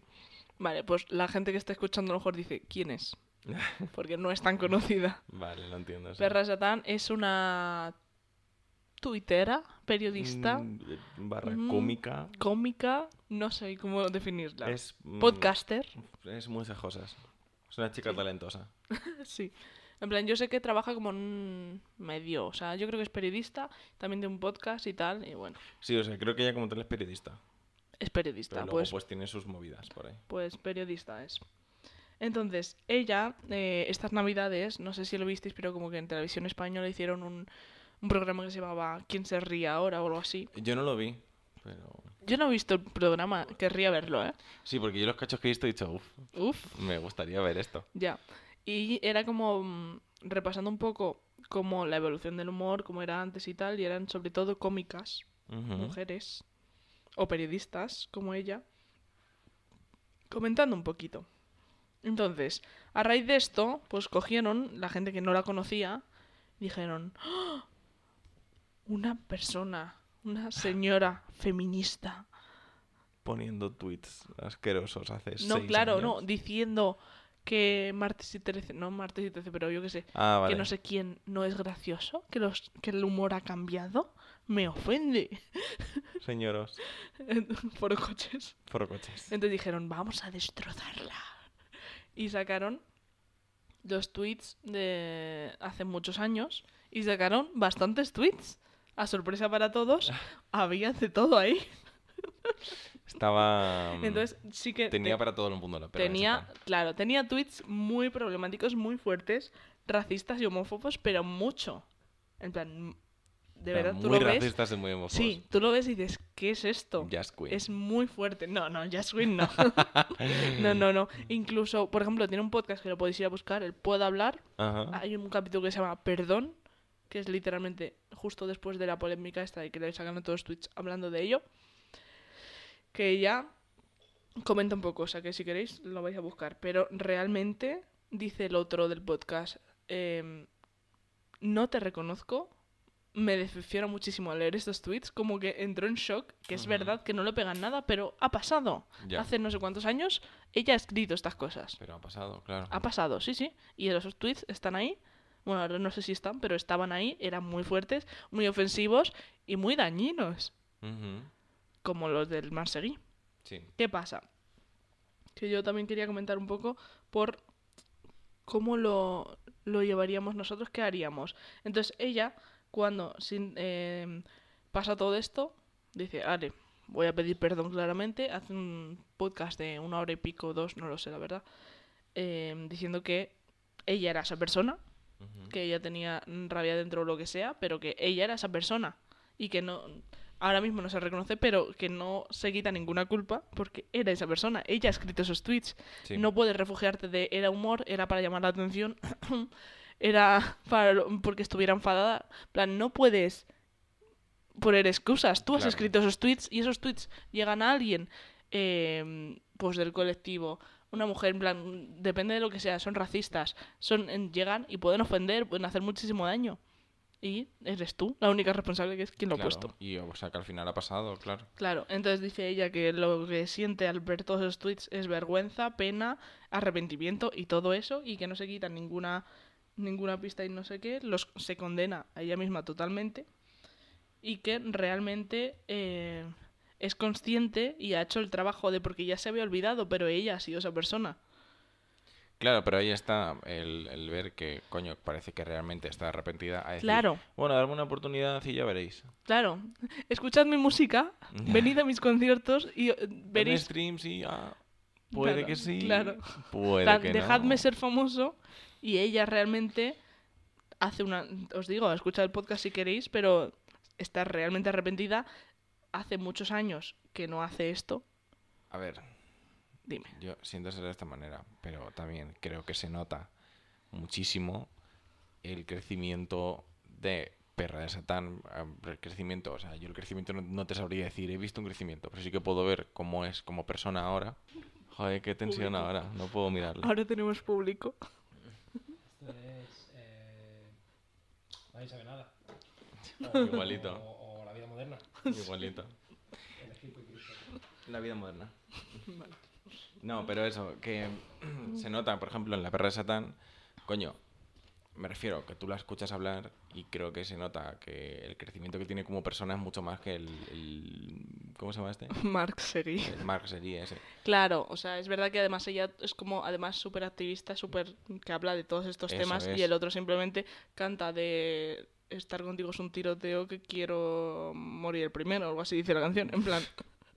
Vale, pues la gente que está escuchando a lo mejor dice, ¿quién es? Porque no es tan conocida. Vale, lo entiendo. sí. Perra de Satán es una tuitera, periodista, Mm, barra Mm. cómica. cómica, no sé cómo definirla. Es, mm, Podcaster, Es muy cejosas. Es una chica talentosa. sí. En plan, yo sé que trabaja como en un medio, o sea, yo creo que es periodista, también de un podcast y tal, y bueno, Sí, o sea, creo que ella como tal es periodista. es periodista, Pero luego pues, pues tiene sus movidas por ahí. pues periodista es. Entonces, ella, eh, estas navidades, no sé si lo visteis, pero como que en televisión española hicieron un, un programa que se llamaba ¿Quién se ríe ahora? o algo así. Yo no lo vi, pero... Yo no he visto el programa, querría verlo, ¿eh? Sí, porque yo los cachos que he visto he dicho, uff, Uf. me gustaría ver esto. Ya. Y era como mm, repasando un poco como la evolución del humor, como era antes y tal, y eran sobre todo cómicas, mujeres o periodistas como ella, comentando un poquito. Entonces, a raíz de esto, pues cogieron la gente que no la conocía, dijeron, "¡Ah! una persona, una señora feminista. Poniendo tweets asquerosos hace No, seis claro, años. no, diciendo que martes y 13, no martes y 13, pero yo qué sé, Ah, vale. que no sé quién no es gracioso, que, los, que el humor ha cambiado, me ofende. Señoros, Por coches. por coches. Entonces dijeron, vamos a destrozarla. Y sacaron los tweets de hace muchos años y sacaron bastantes tweets. A sorpresa para todos, había de todo ahí. Estaba... mm, Entonces sí que Tenía te- para todo el mundo la perra tenía, claro, tenía tweets muy problemáticos, muy fuertes, racistas y homófobos, pero mucho. En plan, de verdad, tú Muy lo ves. racistas y muy homófobos. Sí, tú lo ves y dices, ¿qué es esto? Jazz Queen. Es muy fuerte. No, no, Just Win no. no, no, no. Incluso, por ejemplo, tiene un podcast que lo podéis ir a buscar, el Puedo Hablar. Ajá. Hay un capítulo que se llama Perdón, que es literalmente justo después de la polémica esta de que le sacan a todos los tweets hablando de ello. Que ella comenta un poco, o sea que si queréis lo vais a buscar. Pero realmente, dice el otro del podcast, em, no te reconozco. Me decepciona muchísimo al leer estos tweets, como que entró en shock, que es verdad que no le pegan nada, pero ha pasado. Ya. Hace no sé cuántos años ella ha escrito estas cosas. Pero ha pasado, claro. Ha pasado, sí, sí. Y esos tweets están ahí. Bueno, ahora no sé si están, pero estaban ahí, eran muy fuertes, muy ofensivos y muy dañinos. Como los del Marseguí. Sí. ¿Qué pasa? Que yo también quería comentar un poco por cómo lo, lo llevaríamos nosotros, qué haríamos. Entonces ella, cuando sin, eh, pasa todo esto, dice, vale, voy a pedir perdón claramente, hace un podcast de una hora y pico, dos, no lo sé, la verdad, eh, diciendo que ella era esa persona, que ella tenía rabia dentro o lo que sea, pero que ella era esa persona y que no ahora mismo no se reconoce, pero que no se quita ninguna culpa porque era esa persona. Ella ha escrito esos tweets. Sí. No puedes refugiarte de era humor, era para llamar la atención, era para lo- porque estuviera enfadada. En plan, no puedes poner excusas. Tú has Claro. escrito esos tweets y esos tweets llegan a alguien eh, pues del colectivo. Una mujer, en plan, depende de lo que sea, son racistas, son llegan y pueden ofender, pueden hacer muchísimo daño. Y eres tú la única responsable que es quien lo Claro, ha puesto. Y o sea que al final ha pasado, claro. Claro, entonces dice ella que lo que siente al ver todos esos tweets es vergüenza, pena, arrepentimiento y todo eso, y que no se quita ninguna, ninguna pista y no sé qué, los, se condena a ella misma totalmente. y que realmente eh, es consciente y ha hecho el trabajo de porque ya se había olvidado, pero ella ha sido esa persona. Claro, pero ahí está el, el ver que, coño, parece que realmente está arrepentida. A decir, Claro. Bueno, darme una oportunidad y ya veréis. Claro, escuchad mi música, venid a mis conciertos y eh, En veréis. streams y ah, puede Claro, que sí. claro. Puede que dejadme no. ser famoso y ella realmente hace una... Os digo, escuchad el podcast si queréis, pero está realmente arrepentida. Hace muchos años que no hace esto. A ver, Dime. yo siento ser de esta manera, pero también creo que se nota muchísimo el crecimiento de Perra de Satán. eh, El crecimiento, o sea, yo el crecimiento no, no te sabría decir, he visto un crecimiento, pero sí que puedo ver cómo es como persona ahora. Joder, qué tensión Público. ahora, no puedo mirarlo. Ahora tenemos público. Esto es. Eh... Nadie sabe nada. Igualito. O, o la vida moderna. Igualito. La vida moderna. No, pero eso, que se nota, por ejemplo, en La Perra de Satán, coño, me refiero que tú la escuchas hablar y creo que se nota que el crecimiento que tiene como persona es mucho más que el... el- ¿Cómo se llama este? Mark Seri. El Mark sería ese. Claro, o sea, es verdad que además ella es como, además, súper activista, súper que habla de todos estos Eso temas es. y el otro simplemente canta de estar contigo es un tiroteo que quiero morir primero, algo así dice la canción. En plan,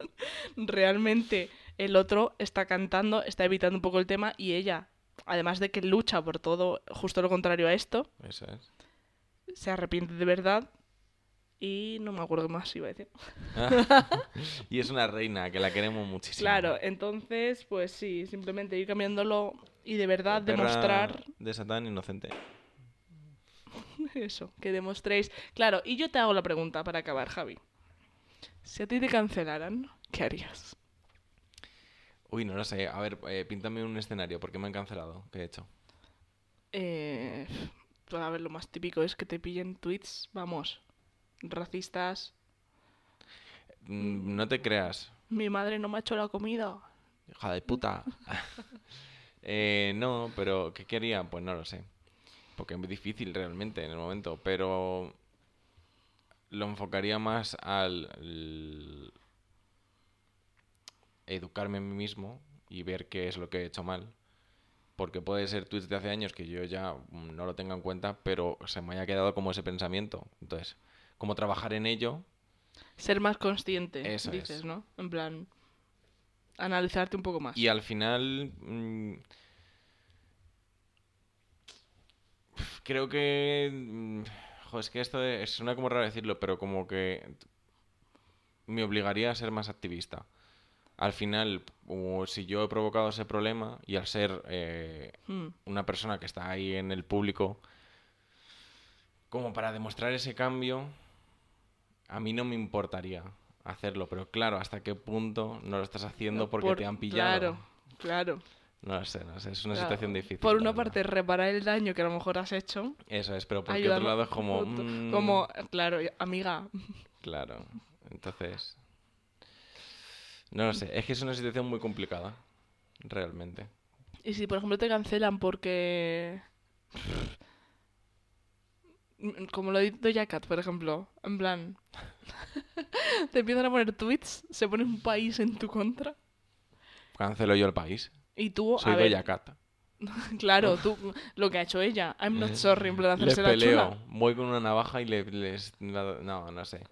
realmente el otro está cantando, está evitando un poco el tema y ella, además de que lucha por todo, justo lo contrario a esto, Eso es. se arrepiente de verdad y no me acuerdo más iba a decir. y es una reina, que la queremos muchísimo. Claro, entonces, pues sí, simplemente ir cambiándolo y de verdad Perra demostrar De Satán inocente. eso, que demostréis. Claro, y yo te hago la pregunta para acabar, Javi. Si a ti te cancelaran, ¿qué harías? Uy, no lo sé. A ver, eh, píntame un escenario. ¿Por qué me han cancelado? ¿Qué he hecho? Eh, pues a ver, lo más típico es que te pillen tweets, vamos, racistas. Mm, No te creas. Mi madre no me ha hecho la comida. Hija de puta. Eh, no, pero ¿qué quería? Pues no lo sé. Porque es muy difícil realmente en el momento. Pero lo enfocaría más al, al educarme en mí mismo y ver qué es lo que he hecho mal. Porque puede ser tweets de hace años que yo ya mm, no lo tenga en cuenta, pero se me haya quedado como ese pensamiento. Entonces, como trabajar en ello Ser más consciente, Eso dices, es. ¿no? En plan, analizarte un poco más. Y al final. mm, creo que. mm, jo, es que esto es, suena como raro decirlo, pero como que. Me obligaría a ser más activista. Al final, o si yo he provocado ese problema y al ser eh, Hmm. una persona que está ahí en el público, como para demostrar ese cambio, a mí no me importaría hacerlo, pero claro, hasta qué punto no lo estás haciendo porque Por- te han pillado. Claro, claro. No lo sé, no sé, es una Claro. situación difícil. Por una parte, reparar el daño que a lo mejor has hecho. Eso es, pero por otro lado es como... mm, Como, claro, amiga. Claro, entonces... No lo sé, es que es una situación muy complicada, realmente. Y si, por ejemplo, te cancelan porque. Como lo dicho Doja Cat, por ejemplo. En plan. te empiezan a poner tweets, se pone un país en tu contra. Cancelo yo el país. Y tú, Soy a ver, Doja Cat. claro, tú, lo que ha hecho ella. I'm not sorry, en plan, hacerse la peleo, chula. voy con una navaja y le- les... No, no sé.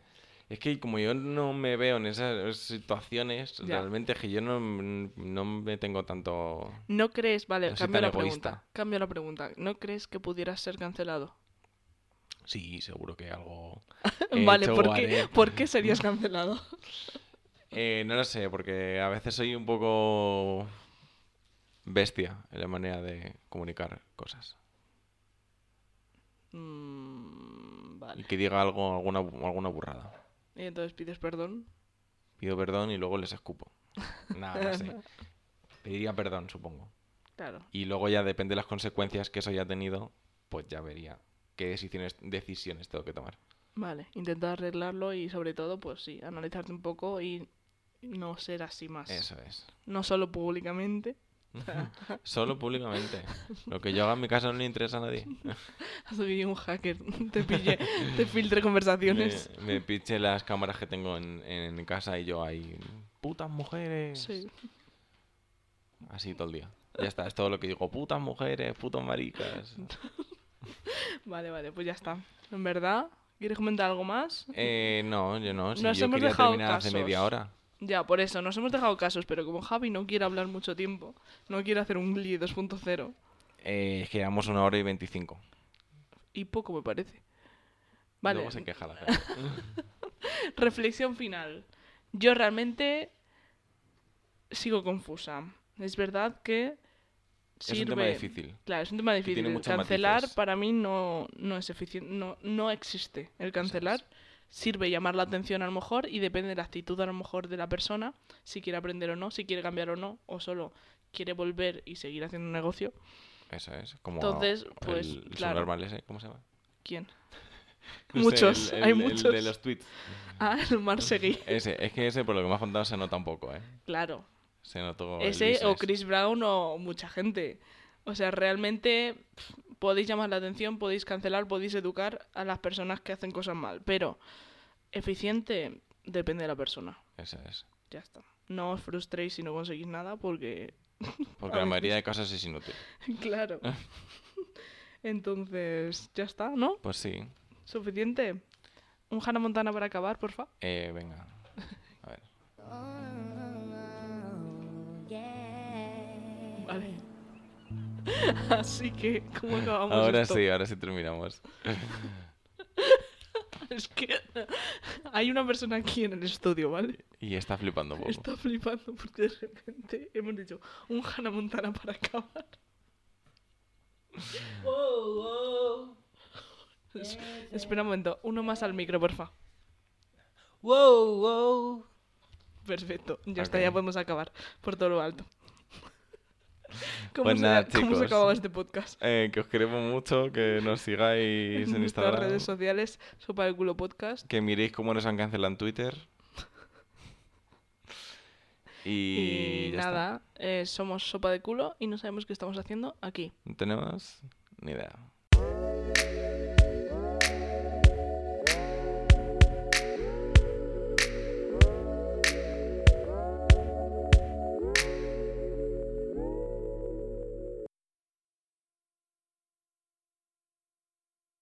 Es que como yo no me veo en esas situaciones, Ya. realmente es que yo no, no me tengo tanto... ¿No crees, vale, No cambio la egoísta. pregunta. Cambio la pregunta. ¿No crees que pudieras ser cancelado? Sí, seguro que algo... he vale, hecho ¿por qué. ¿por qué serías cancelado? Eh, no lo sé, porque a veces soy un poco bestia en la manera de comunicar cosas. Mm, Y vale. que diga algo, alguna, alguna burrada. Y entonces pides perdón. Pido perdón y luego les escupo. Nada, no sé. Pediría perdón, supongo. Claro. Y luego ya depende de las consecuencias que eso haya tenido, pues ya vería qué decisiones, decisiones tengo que tomar. Vale, intentar arreglarlo y sobre todo, pues sí, analizarte un poco y no ser así más. Eso es. No solo públicamente, Solo públicamente. Lo que yo haga en mi casa no le interesa a nadie. Vivido un hacker, te pille, te filtre conversaciones. Me, me piche las cámaras que tengo en, en casa y yo ahí. ¡Putas mujeres! Sí. Así todo el día. Ya está, es todo lo que digo. ¡Putas mujeres! ¡Putos maricas! Vale, vale, pues ya está. En verdad, ¿quieres comentar algo más? Eh, no, yo no. Si Nos yo hemos quería dejado terminar hace media casos. hora. Ya, por eso, nos hemos dejado casos, pero como Javi no quiere hablar mucho tiempo, no quiere hacer un Glee 2.0, Eh, es que llevamos una hora y veinticinco. y poco me parece. Vale, Luego se queja la gente. reflexión final. Yo realmente sigo confusa. Es verdad que Es un sirve... tema difícil. Claro, es un tema difícil. Cancelar matices. para mí no, no es eficiente, no, no existe el cancelar. Sirve llamar la atención a lo mejor y depende de la actitud a lo mejor de la persona, si quiere aprender o no, si quiere cambiar o no, o solo quiere volver y seguir haciendo un negocio. Eso es. Como Entonces, pues, el, claro. ese, ¿cómo se llama? ¿Quién? No sé, Muchos, el- hay el- el muchos. de los tweets. Ah, el Marsegui. Ese, es que ese, por lo que me has contado, se nota un poco, ¿eh? Claro. Se notó Ese o. Chris Brown o mucha gente. O sea, realmente podéis llamar la atención, podéis cancelar, podéis educar a las personas que hacen cosas mal. Pero eficiente depende de la persona. Eso es. Ya está. No os frustréis si no conseguís nada porque... Porque la mayoría de cosas es inútil. claro. Entonces, ya está, ¿no? Pues sí. Suficiente. Un Hannah Montana para acabar, porfa. Eh, venga. A ver. Vale. Así que, ¿cómo acabamos Ahora esto? sí, ahora sí terminamos. Es que hay una persona aquí en el estudio, ¿vale? Y está flipando un poco. Está flipando porque de repente hemos dicho un Hannah Montana para acabar. wow, wow. Es- espera un momento, uno más al micro, porfa. Wow, wow. Perfecto, ya está, ya podemos acabar por todo lo alto. ¿Cómo, Pues se, nada, ¿cómo se acababa este podcast? Eh, que os queremos mucho, que nos sigáis en nuestras Instagram. redes sociales, Sopa del Culo Podcast. Que miréis cómo nos han cancelado en Twitter. Y, nada, eh, somos Sopa de Culo y no sabemos qué estamos haciendo aquí. No tenemos ni idea.